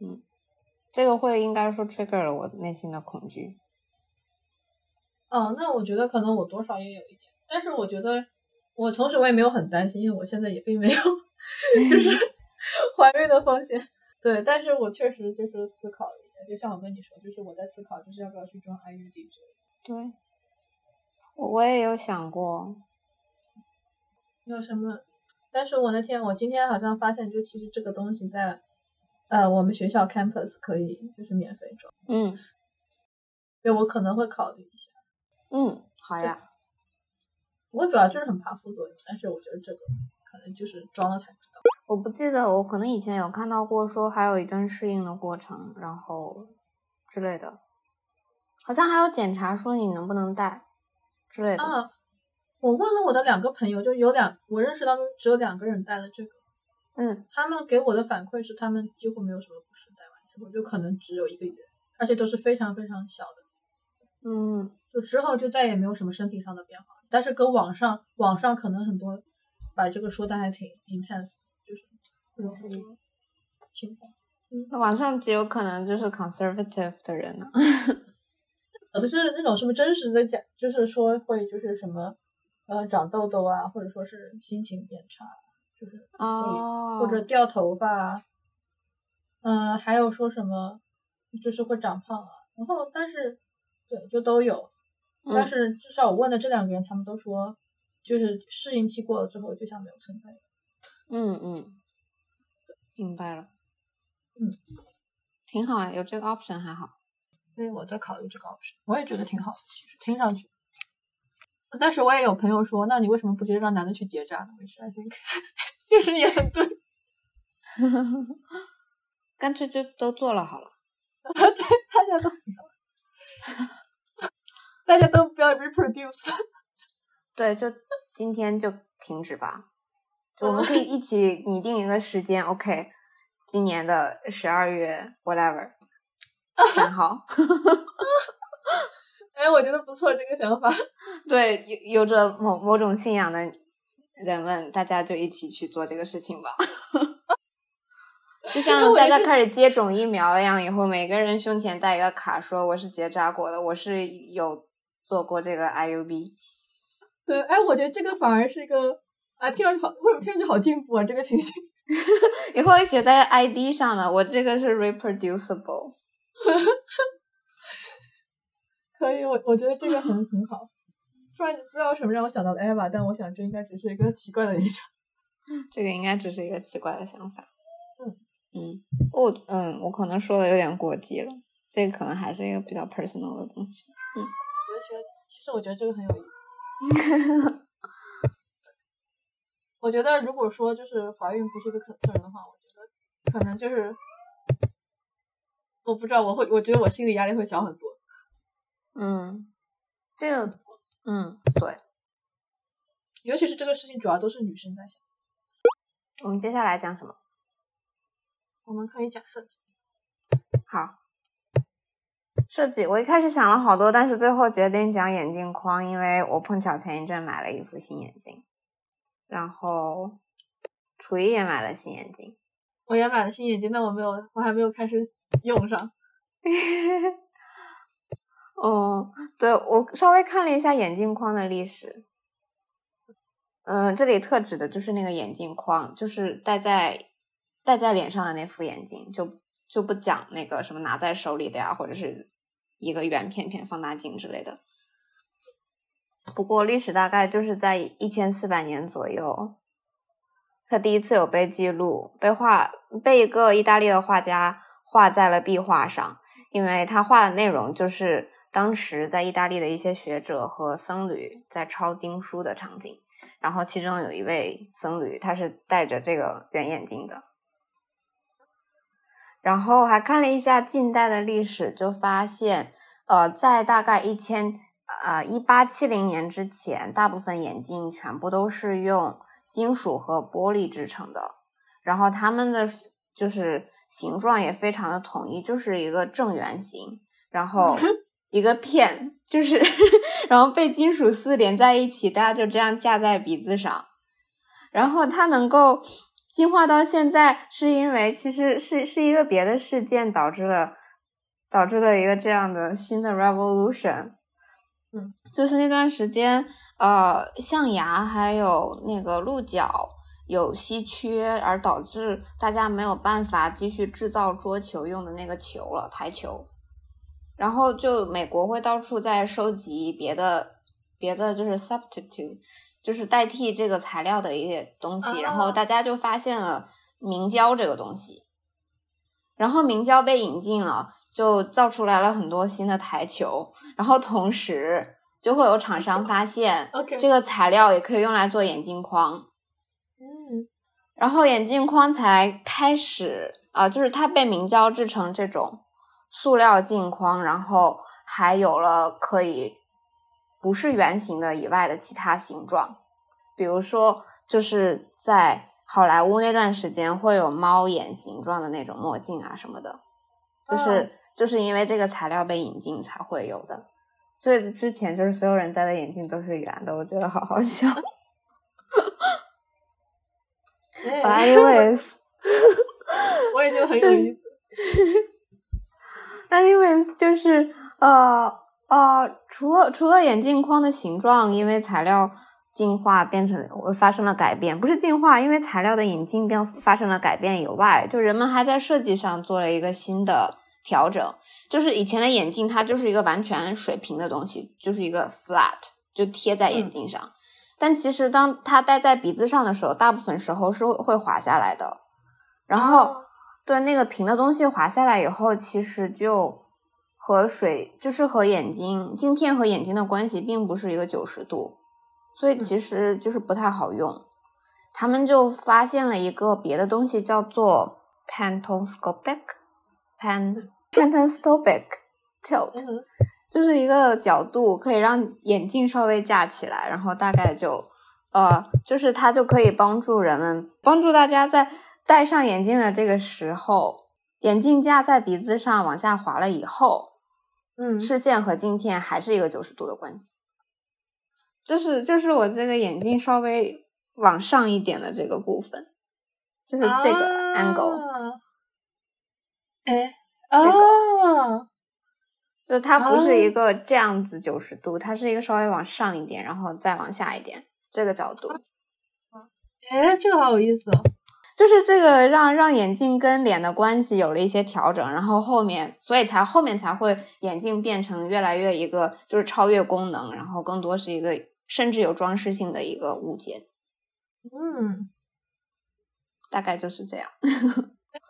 嗯。这个会应该说 trigger 了我内心的恐惧。哦，那我觉得可能我多少也有一点，但是我觉得我同时我也没有很担心，因为我现在也并没有就是 怀孕的风险。对，但是我确实就是思考了一下，就像我跟你说，就是我在思考，就是要不要去装 IUD 之类的。对，我也有想过。有什么？但是我那天我今天好像发现，就其实这个东西在。呃，我们学校 campus 可以就是免费装，嗯，对我可能会考虑一下，嗯，好呀。我主要就是很怕副作用，但是我觉得这个可能就是装了才知道。我不记得，我可能以前有看到过说还有一段适应的过程，然后之类的，好像还有检查说你能不能带之类的。啊，我问了我的两个朋友，就有两我认识当中只有两个人带了这个。嗯，他们给我的反馈是，他们几乎没有什么不适，带完之后就可能只有一个月，而且都是非常非常小的。嗯，就之后就再也没有什么身体上的变化。但是跟网上网上可能很多把这个说的还挺 intense，就是类似于情况。那网上极有可能就是 conservative 的人呢。呃，就是那种什么真实的讲，就是说会就是什么呃长痘痘啊，或者说是心情变差。就是哦，或者掉头发，嗯，还有说什么，就是会长胖啊。然后，但是，对，就都有。但是至少我问的这两个人，他们都说，就是适应期过了之后，就像没有存在。嗯嗯，明白了。嗯，挺好啊，有这个 option 还好。所以我在考虑这个 option，我也觉得挺好的，其实听上去。但是我也有朋友说，那你为什么不直接让男的去结扎呢？没事，I think。确实也很对，干脆就都做了好了。对，大家都不要，大家都不要 reproduce。对，就今天就停止吧。就我们可以一起拟定一个时间，OK？今年的十二月，whatever，挺好。哎，我觉得不错，这个想法。对，有有着某某种信仰的。人们，大家就一起去做这个事情吧，就像大家开始接种疫苗一样，以后每个人胸前带一个卡，说我是结扎过的，我是有做过这个 IUB。对，哎，我觉得这个反而是一个啊，听上去好，为什么听上去好进步啊？这个情形，以后写在 ID 上的，我这个是 reproducible。可以，我我觉得这个很很好。突然不知道为什么让我想到了 Eva，但我想这应该只是一个奇怪的联想。这个应该只是一个奇怪的想法。嗯嗯，我嗯，我可能说的有点过激了。这个可能还是一个比较 personal 的东西。嗯，我觉得其实我觉得这个很有意思。我觉得如果说就是怀孕不是个 concern 的话，我觉得可能就是我不知道我会，我觉得我心理压力会小很多。嗯，这个嗯对，尤其是这个事情主要都是女生在想。我们接下来讲什么？我们可以讲设计。好，设计。我一开始想了好多，但是最后决定讲眼镜框，因为我碰巧前一阵买了一副新眼镜，然后楚一也买了新眼镜，我也买了新眼镜，但我没有，我还没有开始用上。哦，对我稍微看了一下眼镜框的历史。嗯，这里特指的就是那个眼镜框，就是戴在戴在脸上的那副眼镜，就就不讲那个什么拿在手里的呀，或者是一个圆片片放大镜之类的。不过历史大概就是在一千四百年左右，它第一次有被记录，被画被一个意大利的画家画在了壁画上，因为他画的内容就是当时在意大利的一些学者和僧侣在抄经书的场景。然后其中有一位僧侣，他是戴着这个圆眼镜的。然后还看了一下近代的历史，就发现，呃，在大概一千呃一八七零年之前，大部分眼镜全部都是用金属和玻璃制成的。然后它们的就是形状也非常的统一，就是一个正圆形，然后 一个片。就是，然后被金属丝连在一起，大家就这样架在鼻子上。然后它能够进化到现在，是因为其实是是一个别的事件导致了导致了一个这样的新的 revolution。嗯，就是那段时间，呃，象牙还有那个鹿角有稀缺，而导致大家没有办法继续制造桌球用的那个球了，台球。然后就美国会到处在收集别的别的就是 substitute，就是代替这个材料的一些东西。然后大家就发现了明胶这个东西，然后明胶被引进了，就造出来了很多新的台球。然后同时就会有厂商发现，这个材料也可以用来做眼镜框。嗯，然后眼镜框才开始啊，就是它被明胶制成这种。塑料镜框，然后还有了可以不是圆形的以外的其他形状，比如说就是在好莱坞那段时间会有猫眼形状的那种墨镜啊什么的，就是就是因为这个材料被引进才会有的，所以之前就是所有人戴的眼镜都是圆的，我觉得好好笑。Anyways，我也觉得很有意思。Anyways，就是呃呃，除了除了眼镜框的形状因为材料进化变成发生了改变，不是进化，因为材料的引进变发生了改变以外，就人们还在设计上做了一个新的调整。就是以前的眼镜它就是一个完全水平的东西，就是一个 flat 就贴在眼镜上，但其实当它戴在鼻子上的时候，大部分时候是会滑下来的，然后。对那个平的东西滑下来以后，其实就和水就是和眼睛镜片和眼睛的关系并不是一个九十度，所以其实就是不太好用。他们就发现了一个别的东西，叫做 pantoscopic pan pantoscopic tilt，就是一个角度可以让眼镜稍微架起来，然后大概就呃，就是它就可以帮助人们帮助大家在。戴上眼镜的这个时候，眼镜架在鼻子上往下滑了以后，嗯，视线和镜片还是一个九十度的关系。就是就是我这个眼镜稍微往上一点的这个部分，就是这个 angle。哎，这个就它不是一个这样子九十度，它是一个稍微往上一点，然后再往下一点这个角度。哎，这个好有意思哦！就是这个让让眼镜跟脸的关系有了一些调整，然后后面所以才后面才会眼镜变成越来越一个就是超越功能，然后更多是一个甚至有装饰性的一个物件。嗯，大概就是这样。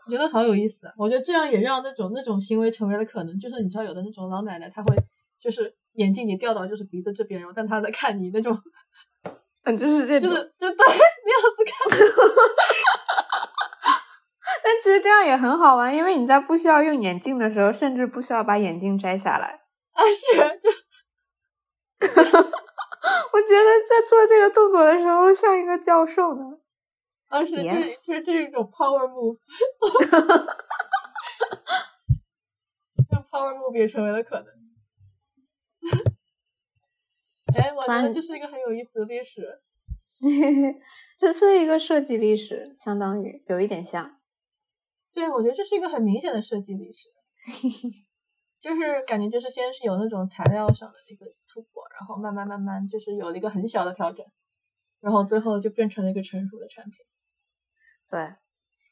我觉得好有意思，我觉得这样也让那种那种行为成为了可能。就是你知道，有的那种老奶奶，她会就是眼镜你掉到就是鼻子这边，然后但她在看你那种，嗯，就是这种，就是就对那样子看。但其实这样也很好玩，因为你在不需要用眼镜的时候，甚至不需要把眼镜摘下来。啊，是就，我觉得在做这个动作的时候像一个教授呢。啊，是这是这是一种 power move，让 power move 也成为了可能。哎，我觉得这是一个很有意思的历史。这是一个设计历史，相当于有一点像。对，我觉得这是一个很明显的设计历史，就是感觉就是先是有那种材料上的一个突破，然后慢慢慢慢就是有了一个很小的调整，然后最后就变成了一个成熟的产品。对，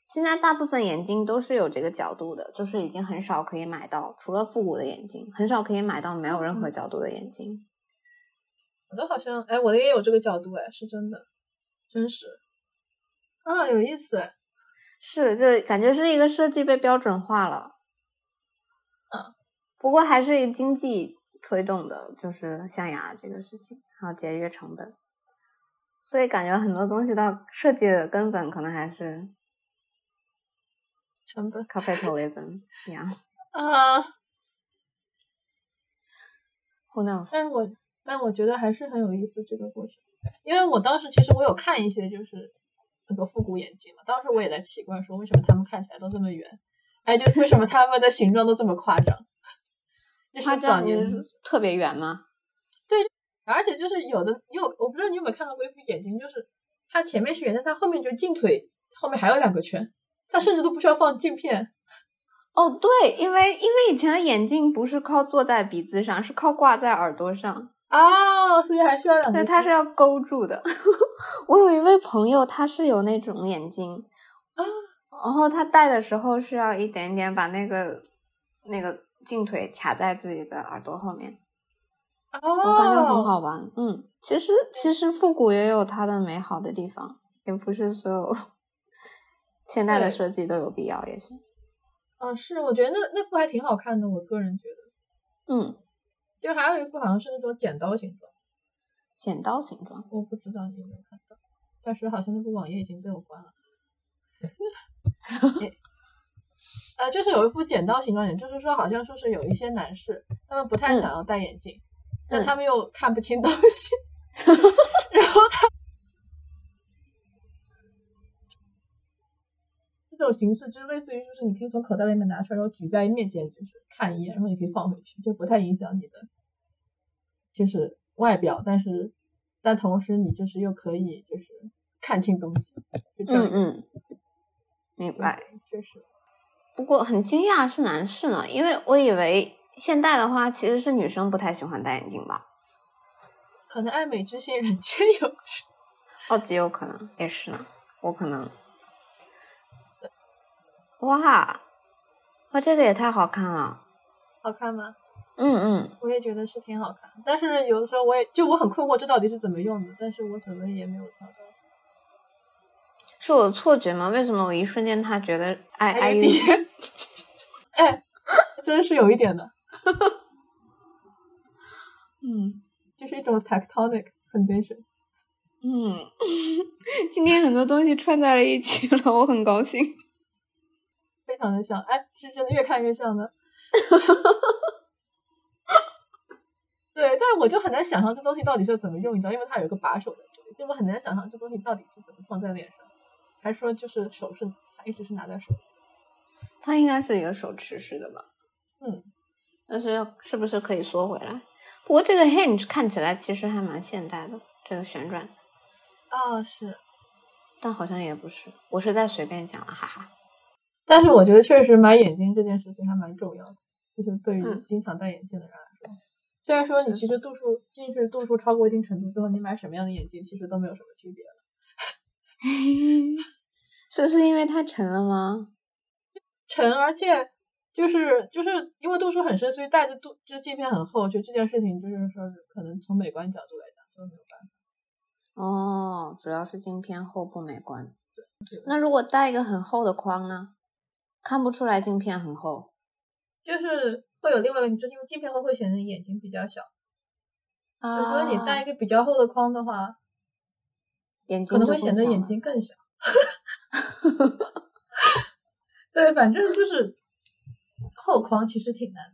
现在大部分眼镜都是有这个角度的，就是已经很少可以买到，除了复古的眼镜，很少可以买到没有任何角度的眼镜。我的好像，哎，我的也有这个角度，哎，是真的，真实啊，有意思。是，就感觉是一个设计被标准化了。嗯，不过还是经济推动的，就是象牙这个事情，还有节约成本。所以感觉很多东西到设计的根本可能还是成本，capitalism 一样啊。Who knows？但是我但我觉得还是很有意思这个过程，因为我当时其实我有看一些就是那个复古眼镜嘛，当时我也在奇怪说为什么他们看起来都这么圆，哎，就为什么他们的形状都这么夸张？就是早年特别圆吗？对而且就是有的，有我不知道你有没有看到过一副眼镜，就是它前面是圆的，它后面就镜腿后面还有两个圈，它甚至都不需要放镜片。哦，对，因为因为以前的眼镜不是靠坐在鼻子上，是靠挂在耳朵上啊，所以还需要两个。它是要勾住的。我有一位朋友，他是有那种眼睛啊，然后他戴的时候是要一点点把那个那个镜腿卡在自己的耳朵后面。我感觉很好玩，嗯，其实其实复古也有它的美好的地方，也不是所有现代的设计都有必要，也是。啊，是，我觉得那那副还挺好看的，我个人觉得。嗯，就还有一副好像是那种剪刀形状。剪刀形状，我不知道你有没有看到，但是好像那个网页已经被我关了。呃，就是有一副剪刀形状眼，就是说好像说是有一些男士，他们不太想要戴眼镜。但他们又看不清东西，然后他这种形式就类似于，就是你可以从口袋里面拿出来，然后举在面前，就是看一眼，然后你可以放回去，就不太影响你的就是外表，但是但同时你就是又可以就是看清东西，嗯嗯，明白，确实。不过很惊讶是男士呢，因为我以为。现代的话，其实是女生不太喜欢戴眼镜吧？可能爱美之心，人皆有之。哦，极有可能，也是呢。我可能，哇，哇，这个也太好看了。好看吗？嗯嗯，我也觉得是挺好看。但是有的时候，我也就我很困惑，这到底是怎么用的？但是我怎么也没有找到。是我的错觉吗？为什么我一瞬间他觉得爱爱迪？哎，真是有一点的。嗯，就是一种 tectonic condition。嗯，今天很多东西串在了一起了，我很高兴。非常的像，哎，是真的越看越像的。对，但是我就很难想象这东西到底是怎么用，你知道，因为它有一个把手在这里，就我很难想象这东西到底是怎么放在脸上，还是说就是手是它一直是拿在手？它应该是一个手持式的吧？嗯。但是是不是可以缩回来？不过这个 hinge 看起来其实还蛮现代的，这个旋转。哦，是，但好像也不是，我是在随便讲了，哈哈。但是我觉得确实买眼镜这件事情还蛮重要的，就是对于经常戴眼镜的人虽然说你其实度数近视度数超过一定程度之后，你买什么样的眼镜其实都没有什么区别了。是是因为太沉了吗？沉，而且就是就是因为度数很深，所以戴着度就镜片很厚，就这件事情就是说是可能从美观角度来讲都没有办法。哦，主要是镜片厚不美观。那如果戴一个很厚的框呢？看不出来镜片很厚，就是会有另外一个，就是因为镜片厚会显得你眼睛比较小，啊，所以你戴一个比较厚的框的话，眼睛可能会显得眼睛更小。对，反正就是厚框其实挺难的。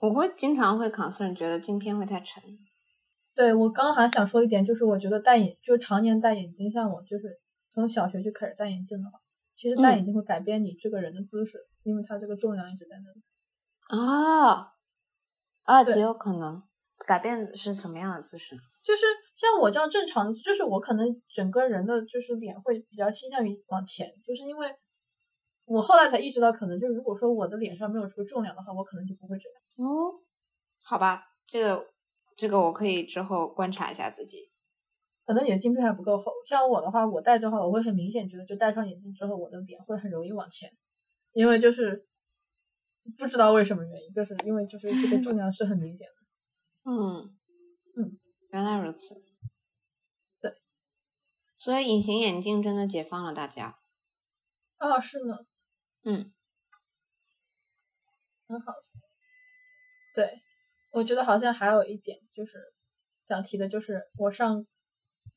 我会经常会 concern，觉得镜片会太沉。对我刚刚还想说一点，就是我觉得戴眼就常年戴眼镜，像我就是从小学就开始戴眼镜的话，其实戴眼镜会改变你这个人的姿势，因为它这个重量一直在那里。啊啊，极有可能改变是什么样的姿势？就是像我这样正常的，就是我可能整个人的就是脸会比较倾向于往前，就是因为我后来才意识到，可能就如果说我的脸上没有这个重量的话，我可能就不会这样。哦，好吧，这个这个我可以之后观察一下自己。可能你的镜片还不够厚，像我的话，我戴的话，我会很明显觉得，就戴上眼镜之后，我的脸会很容易往前，因为就是不知道为什么原因，就是因为就是这个重量是很明显的。嗯嗯。原来如此，对，所以隐形眼镜真的解放了大家。哦，是呢，嗯，很好。对，我觉得好像还有一点就是想提的，就是我上，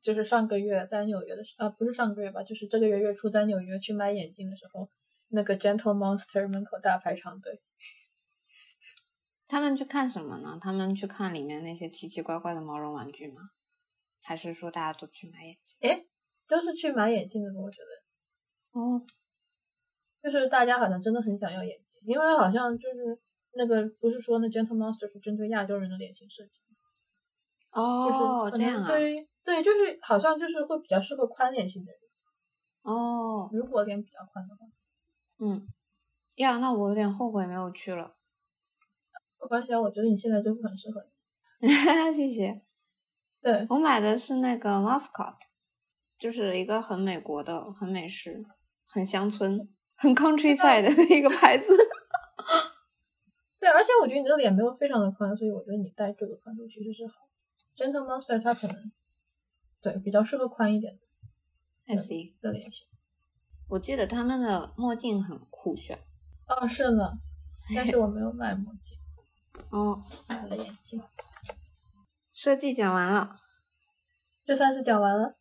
就是上个月在纽约的时啊，不是上个月吧，就是这个月月初在纽约去买眼镜的时候，那个 Gentle Monster 门口大排长队。他们去看什么呢？他们去看里面那些奇奇怪怪的毛绒玩具吗？还是说大家都去买眼镜？哎，都是去买眼镜的，我觉得。哦，就是大家好像真的很想要眼镜，因为好像就是那个不是说那 Gentle Monster 是针对亚洲人的脸型设计哦，这样啊。对对，就是好像就是会比较适合宽脸型的人。哦，如果脸比较宽的话。嗯，呀，那我有点后悔没有去了。没关系啊，我觉得你现在就很适合你。谢谢。对我买的是那个 Mascot，就是一个很美国的、很美式、很乡村、很 countryside 的一个牌子。对，而且我觉得你的脸没有非常的宽，所以我觉得你戴这个宽度其实是好。Gentle Monster 它可能对比较适合宽一点的。I see 的脸型。我记得他们的墨镜很酷炫。哦，是的，但是我没有买墨镜。哦，买了眼镜。设计讲完了，这算是讲完了。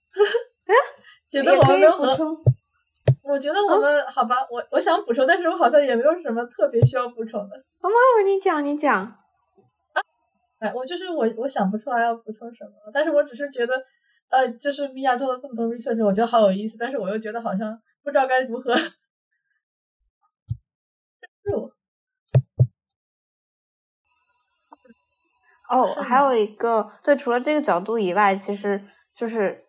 觉得我们没有补充。我觉得我们好吧，我我想补充，但是我好像也没有什么特别需要补充的。妈妈，你讲，你讲。啊，哎，我就是我，我想不出来要补充什么，但是我只是觉得，呃，就是米娅做了这么多 research，我觉得好有意思，但是我又觉得好像不知道该如何。哦，还有一个对，除了这个角度以外，其实就是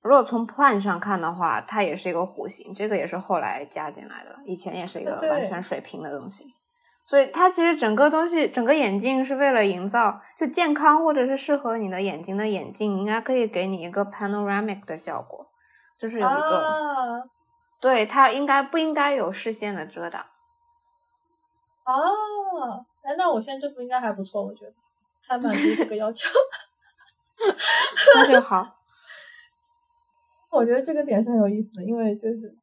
如果从 plan 上看的话，它也是一个弧形，这个也是后来加进来的，以前也是一个完全水平的东西。所以它其实整个东西，整个眼镜是为了营造就健康或者是适合你的眼睛的眼镜，应该可以给你一个 panoramic 的效果，就是有一个，对它应该不应该有视线的遮挡？哦，哎，那我现在这副应该还不错，我觉得。还满足这个要求，那就好。我觉得这个点是很有意思的，因为就是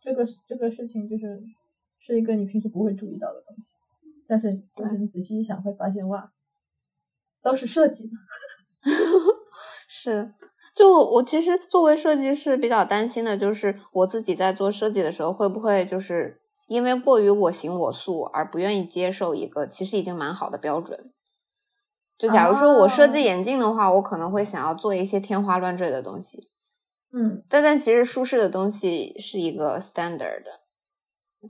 这个这个事情就是是一个你平时不会注意到的东西，但是就是你仔细一想会发现哇，都是设计的。是，就我其实作为设计师比较担心的就是我自己在做设计的时候会不会就是因为过于我行我素而不愿意接受一个其实已经蛮好的标准。就假如说我设计眼镜的话，我可能会想要做一些天花乱坠的东西，嗯，但但其实舒适的东西是一个 standard，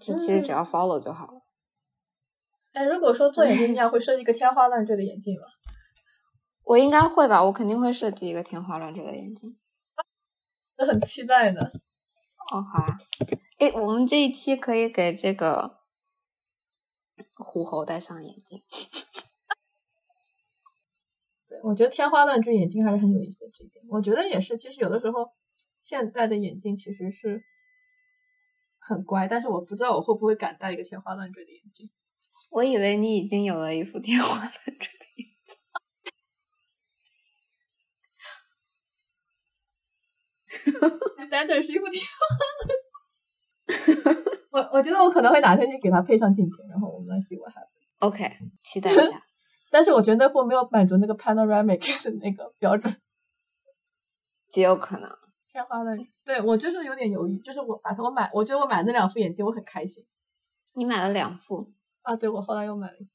就其实只要 follow 就好了。哎，如果说做眼镜，你要会设计一个天花乱坠的眼镜吗？我应该会吧，我肯定会设计一个天花乱坠的眼镜，我 很期待的。哦，好啊，哎，我们这一期可以给这个。虎猴戴上眼镜。对，我觉得天花乱坠眼镜还是很有意思的。这一点，我觉得也是。其实有的时候，现在的眼镜其实是很乖，但是我不知道我会不会敢戴一个天花乱坠的眼镜。我以为你已经有了一副天花乱坠的眼镜。Standard 是一副天花的。我我觉得我可能会哪天去给它配上镜片，然后我们来 see what happens。OK，期待一 下。但是我觉得那副没有满足那个 panoramic 的那个标准，极有可能。天花乱坠，对我就是有点犹豫。就是我把它我买，我觉得我买那两副眼镜我很开心。你买了两副啊？对，我后来又买了一副。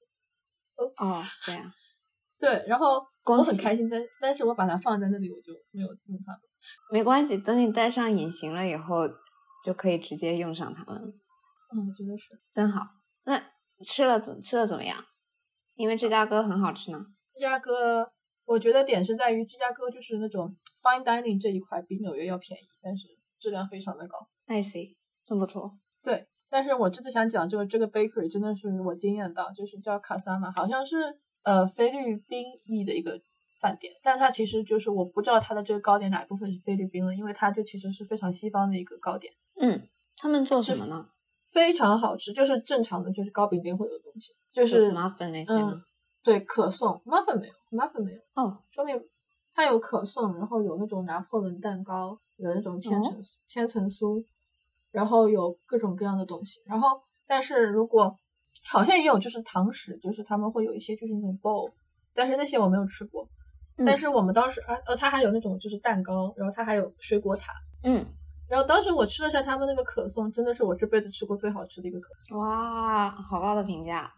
哦，这样。对，然后我很开心，但但是我把它放在那里，我就没有用它。没关系，等你戴上隐形了以后，就可以直接用上它了。嗯，我觉得是真好。那吃了怎吃的怎么样？因为芝加哥很好吃呢。芝加哥，我觉得点是在于芝加哥就是那种 fine dining 这一块比纽约要便宜，但是质量非常的高。I see，真不错。对，但是我这次想讲就是这个 bakery 真的是我惊艳到，就是叫卡萨玛，好像是呃菲律宾裔的一个饭店，但它其实就是我不知道它的这个糕点哪一部分是菲律宾的，因为它就其实是非常西方的一个糕点。嗯，他们做什么呢？非常好吃，就是正常的，就是糕饼店会有的东西，就是麻粉那些吗？对，可颂，muffin 没有，muffin 没有。哦，说明它有可颂，然后有那种拿破仑蛋糕，有那种千层千层酥，然后有各种各样的东西。然后，但是如果好像也有就是糖食，就是他们会有一些就是那种 bowl，但是那些我没有吃过。但是我们当时啊，呃，它还有那种就是蛋糕，然后它还有水果塔。嗯。然后当时我吃了下他们那个可颂，真的是我这辈子吃过最好吃的一个可颂。哇，好高的评价。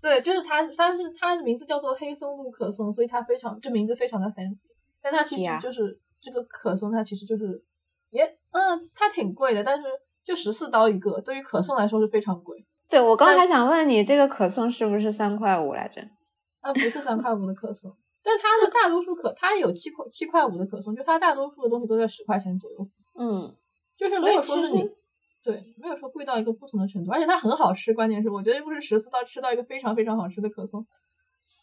对，就是它，它是它的名字叫做黑松露可颂，所以它非常这名字非常的 fancy。但它其实就是这个可颂，它其实就是也嗯，它挺贵的，但是就十四刀一个，对于可颂来说是非常贵。对我刚还想问你，这个可颂是不是三块五来着？啊，不是三块五的可颂，但它的大多数可它有七块七块五的可颂，就它大多数的东西都在十块钱左右。嗯。就是没有说是你，对，没有说贵到一个不同的程度，而且它很好吃。关键是我觉得不是十四到吃到一个非常非常好吃的可颂。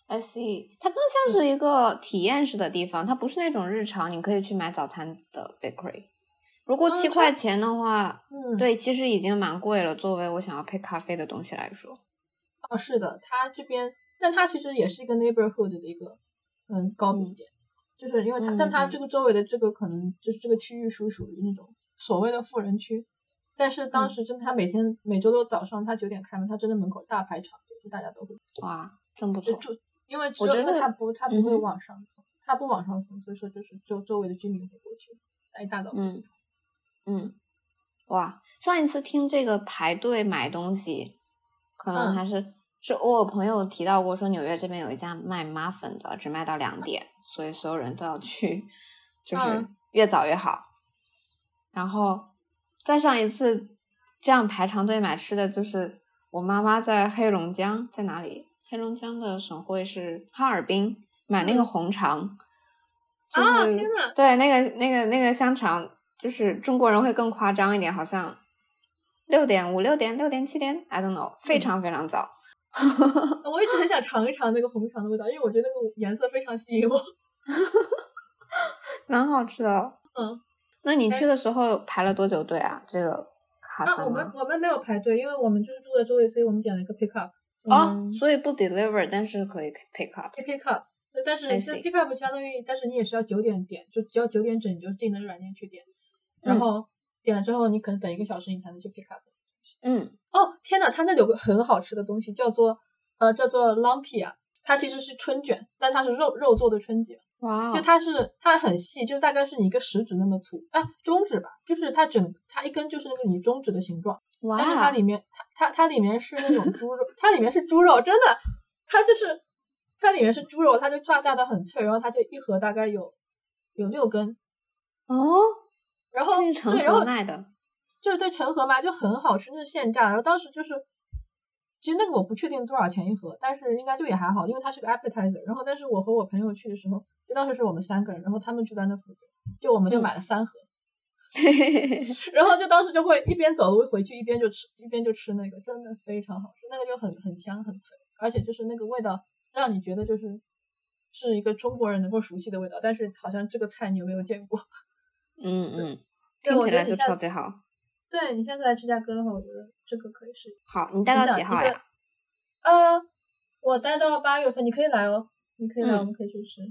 I see，它更像是一个体验式的地方，它不是那种日常你可以去买早餐的 bakery。如果七块钱的话，嗯，对，其实已经蛮贵了。作为我想要配咖啡的东西来说，啊，是的，它这边，但它其实也是一个 neighborhood 的一个嗯糕饼店，就是因为它，但它这个周围的这个可能就是这个区域属属于那种。所谓的富人区，但是当时真的，他每天每周六早上他九点开门，他真的门口大排长队，就大家都会哇，真不错。就因为我觉得他不他不会往上送，他不往上送，所以说就是周周围的居民会过去，一大早。嗯嗯，哇，上一次听这个排队买东西，可能还是是我朋友提到过，说纽约这边有一家卖麻粉的，只卖到两点，所以所有人都要去，就是越早越好。然后，再上一次这样排长队买吃的就是我妈妈在黑龙江，在哪里？黑龙江的省会是哈尔滨，买那个红肠，就是对那个那个那个香肠，就是中国人会更夸张一点，好像六点五、六点、六点、七点，I don't know，非常非常早。我一直很想尝一尝那个红肠的味道，因为我觉得那个颜色非常吸引我，蛮好吃的。嗯。那你去的时候排了多久队啊？这个卡萨我们我们没有排队，因为我们就是住在周围，所以我们点了一个 pick up。哦，所以不 deliver，但是可以 pick up。pick up，但是 pick up 相当于，但是你也是要九点点，就只要九点整你就进那个软件去点，然后点了之后你可能等一个小时你才能去 pick up。嗯，哦天呐，它那里有个很好吃的东西，叫做呃叫做 lumpia，它其实是春卷，但它是肉肉做的春卷。哇，就它是它很细，就是大概是你一个食指那么粗，哎，中指吧，就是它整它一根就是那个你中指的形状。哇，但是它里面它它它里面是那种猪肉，它里面是猪肉，真的，它就是它里面是猪肉，它就炸炸的很脆，然后它就一盒大概有有六根。哦，然后对，然后卖的，就是对成盒嘛就很好吃，那是现榨，然后当时就是。其实那个我不确定多少钱一盒，但是应该就也还好，因为它是个 appetizer。然后，但是我和我朋友去的时候，就当时是我们三个人，然后他们住在那附近，就我们就买了三盒。然后就当时就会一边走路回去，一边就吃，一边就吃那个，真的非常好吃，那个就很很香很脆，而且就是那个味道让你觉得就是是一个中国人能够熟悉的味道，但是好像这个菜你有没有见过？嗯嗯，听起来就超级好。对你下次来芝加哥的话，我觉得这个可以试。好，你待到几号呀？呃，我待到八月份，你可以来哦，你可以来，我们可以去吃。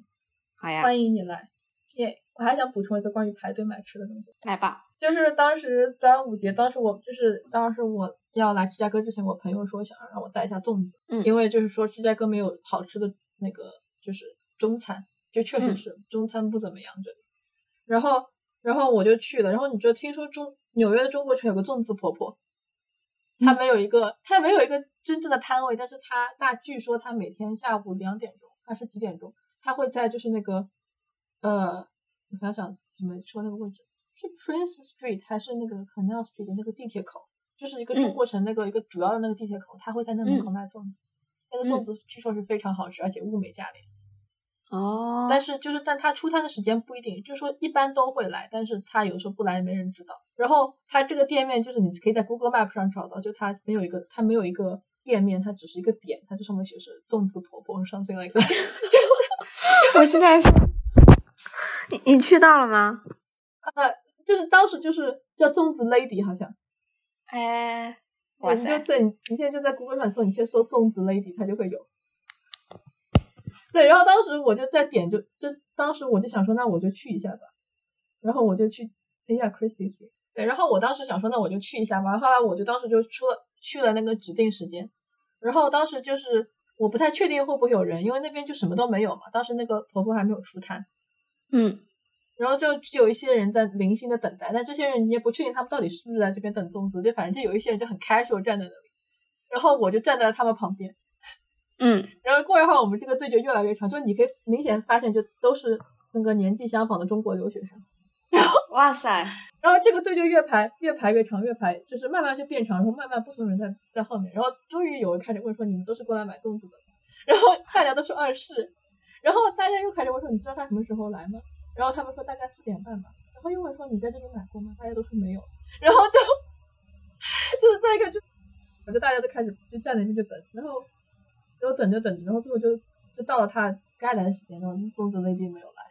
好呀，欢迎你来。耶，我还想补充一个关于排队买吃的东西。来吧，就是当时端午节，当时我就是当时我要来芝加哥之前，我朋友说想让我带一下粽子，嗯，因为就是说芝加哥没有好吃的那个就是中餐，就确实是中餐不怎么样这里。然后，然后我就去了，然后你就听说中。纽约的中国城有个粽子婆婆，她没有一个，她没有一个真正的摊位，但是她那据说她每天下午两点钟还是几点钟，她会在就是那个，呃，我想想怎么说那个位置，是 Prince Street 还是那个 Canal Street 的那个地铁口，就是一个中国城那个一个主要的那个地铁口，她会在那门口卖粽子，那个粽子据说是非常好吃，而且物美价廉。哦，但是就是，但他出摊的时间不一定，就是说一般都会来，但是他有时候不来也没人知道。然后他这个店面就是你可以在 Google Map 上找到，就他没有一个，他没有一个店面，它只是一个点，它这上面写是粽子婆婆 something like that。就是我现在是，你你去到了吗？呃，就是当时就是叫粽子 Lady 好像。哎，哇塞！你就在你现在就在 Google 上搜，你先搜粽子 Lady，它就会有。对，然后当时我就在点，就就当时我就想说，那我就去一下吧。然后我就去一下 Christie Street。对，然后我当时想说，那我就去一下吧。后来我就当时就出了去了那个指定时间。然后当时就是我不太确定会不会有人，因为那边就什么都没有嘛。当时那个婆婆还没有出摊。嗯。然后就有一些人在零星的等待，但这些人你也不确定他们到底是不是在这边等粽子。就反正就有一些人就很 casual 站在那里。然后我就站在他们旁边。嗯，然后过一会儿，我们这个队就越来越长，就是你可以明显发现，就都是那个年纪相仿的中国留学生。然后，哇塞！然后这个队就越排越排越长，越排就是慢慢就变长，然后慢慢不同人在在后面，然后终于有人开始问说：“你们都是过来买粽子的？”然后大家都说：“二是。”然后大家又开始问说：“你知道他什么时候来吗？”然后他们说：“大概四点半吧。”然后又问说：“你在这里买过吗？”大家都说没有。然后就就是再一个就，我就大家都开始就站在那边就等，然后。然后等着等着，然后最后就就到了他该来的时间，然后粽子那边没有来，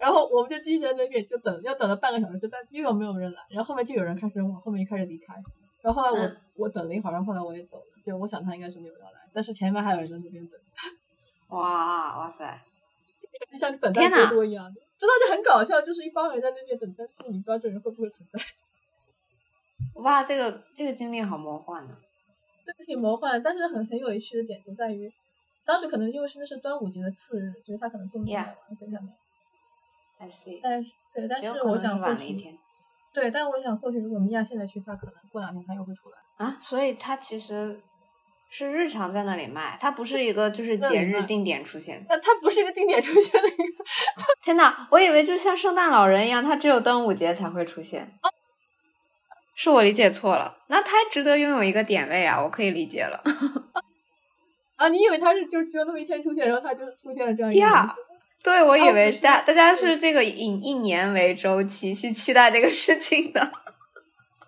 然后我们就继续在那边就等，要等了半个小时，就但又有没有人来，然后后面就有人开始往后面就开始离开，然后后来我我等了一会儿，然后后来我也走了，就我想他应该是没有要来，但是前面还有人在那边等。哇哇塞，就像等待最多一样的，知道就很搞笑，就是一帮人在那边等，但是你不知道这人会不会存在。哇，这个这个经历好魔幻呢。挺魔幻，但是很很有趣的点就在于，当时可能因为是那是端午节的次日，就是他可能粽子买完，所以他没。I see。但是对，但是我想或许，对，但我想或许如果米娅现在去，他可能过两天他又会出来。啊，所以他其实是日常在那里卖，他不是一个就是节日定点出现。那他不是一个定点出现的一个。天呐，我以为就像圣诞老人一样，他只有端午节才会出现。是我理解错了，那他值得拥有一个点位啊，我可以理解了。啊，你以为他是就只有那么一天出现，然后他就出现了这样一个？对，我以为是大大家是这个以一年为周期去期待这个事情的。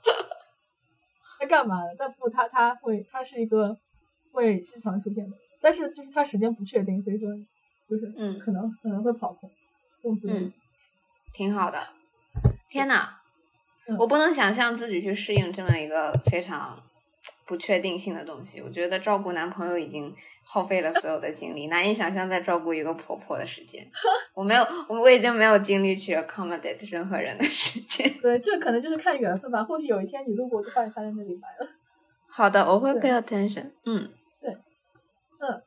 他干嘛的？但不，他他会，他是一个会经常出现的，但是就是他时间不确定，所以说就是嗯，可能可能会跑空。嗯，挺好的。天呐！我不能想象自己去适应这么一个非常不确定性的东西。我觉得照顾男朋友已经耗费了所有的精力，难以想象再照顾一个婆婆的时间。我没有，我我已经没有精力去 accommodate 任何人的时间。对，这可能就是看缘分吧。或许有一天你路过，就发现他在那里来了。好的，我会 pay attention。嗯，对，嗯，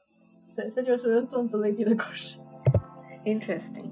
对，这就是粽子 lady 的故事。Interesting。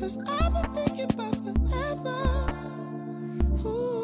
Cause I've been thinking about forever. Ooh.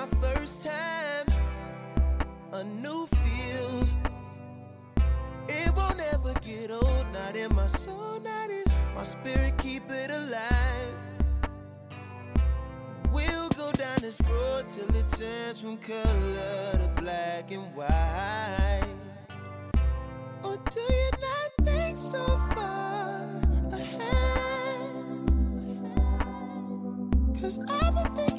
my first time, a new feel. It won't ever get old, not in my soul, not in my spirit, keep it alive. We'll go down this road till it turns from color to black and white. Or do you not think so far ahead? Cause I've been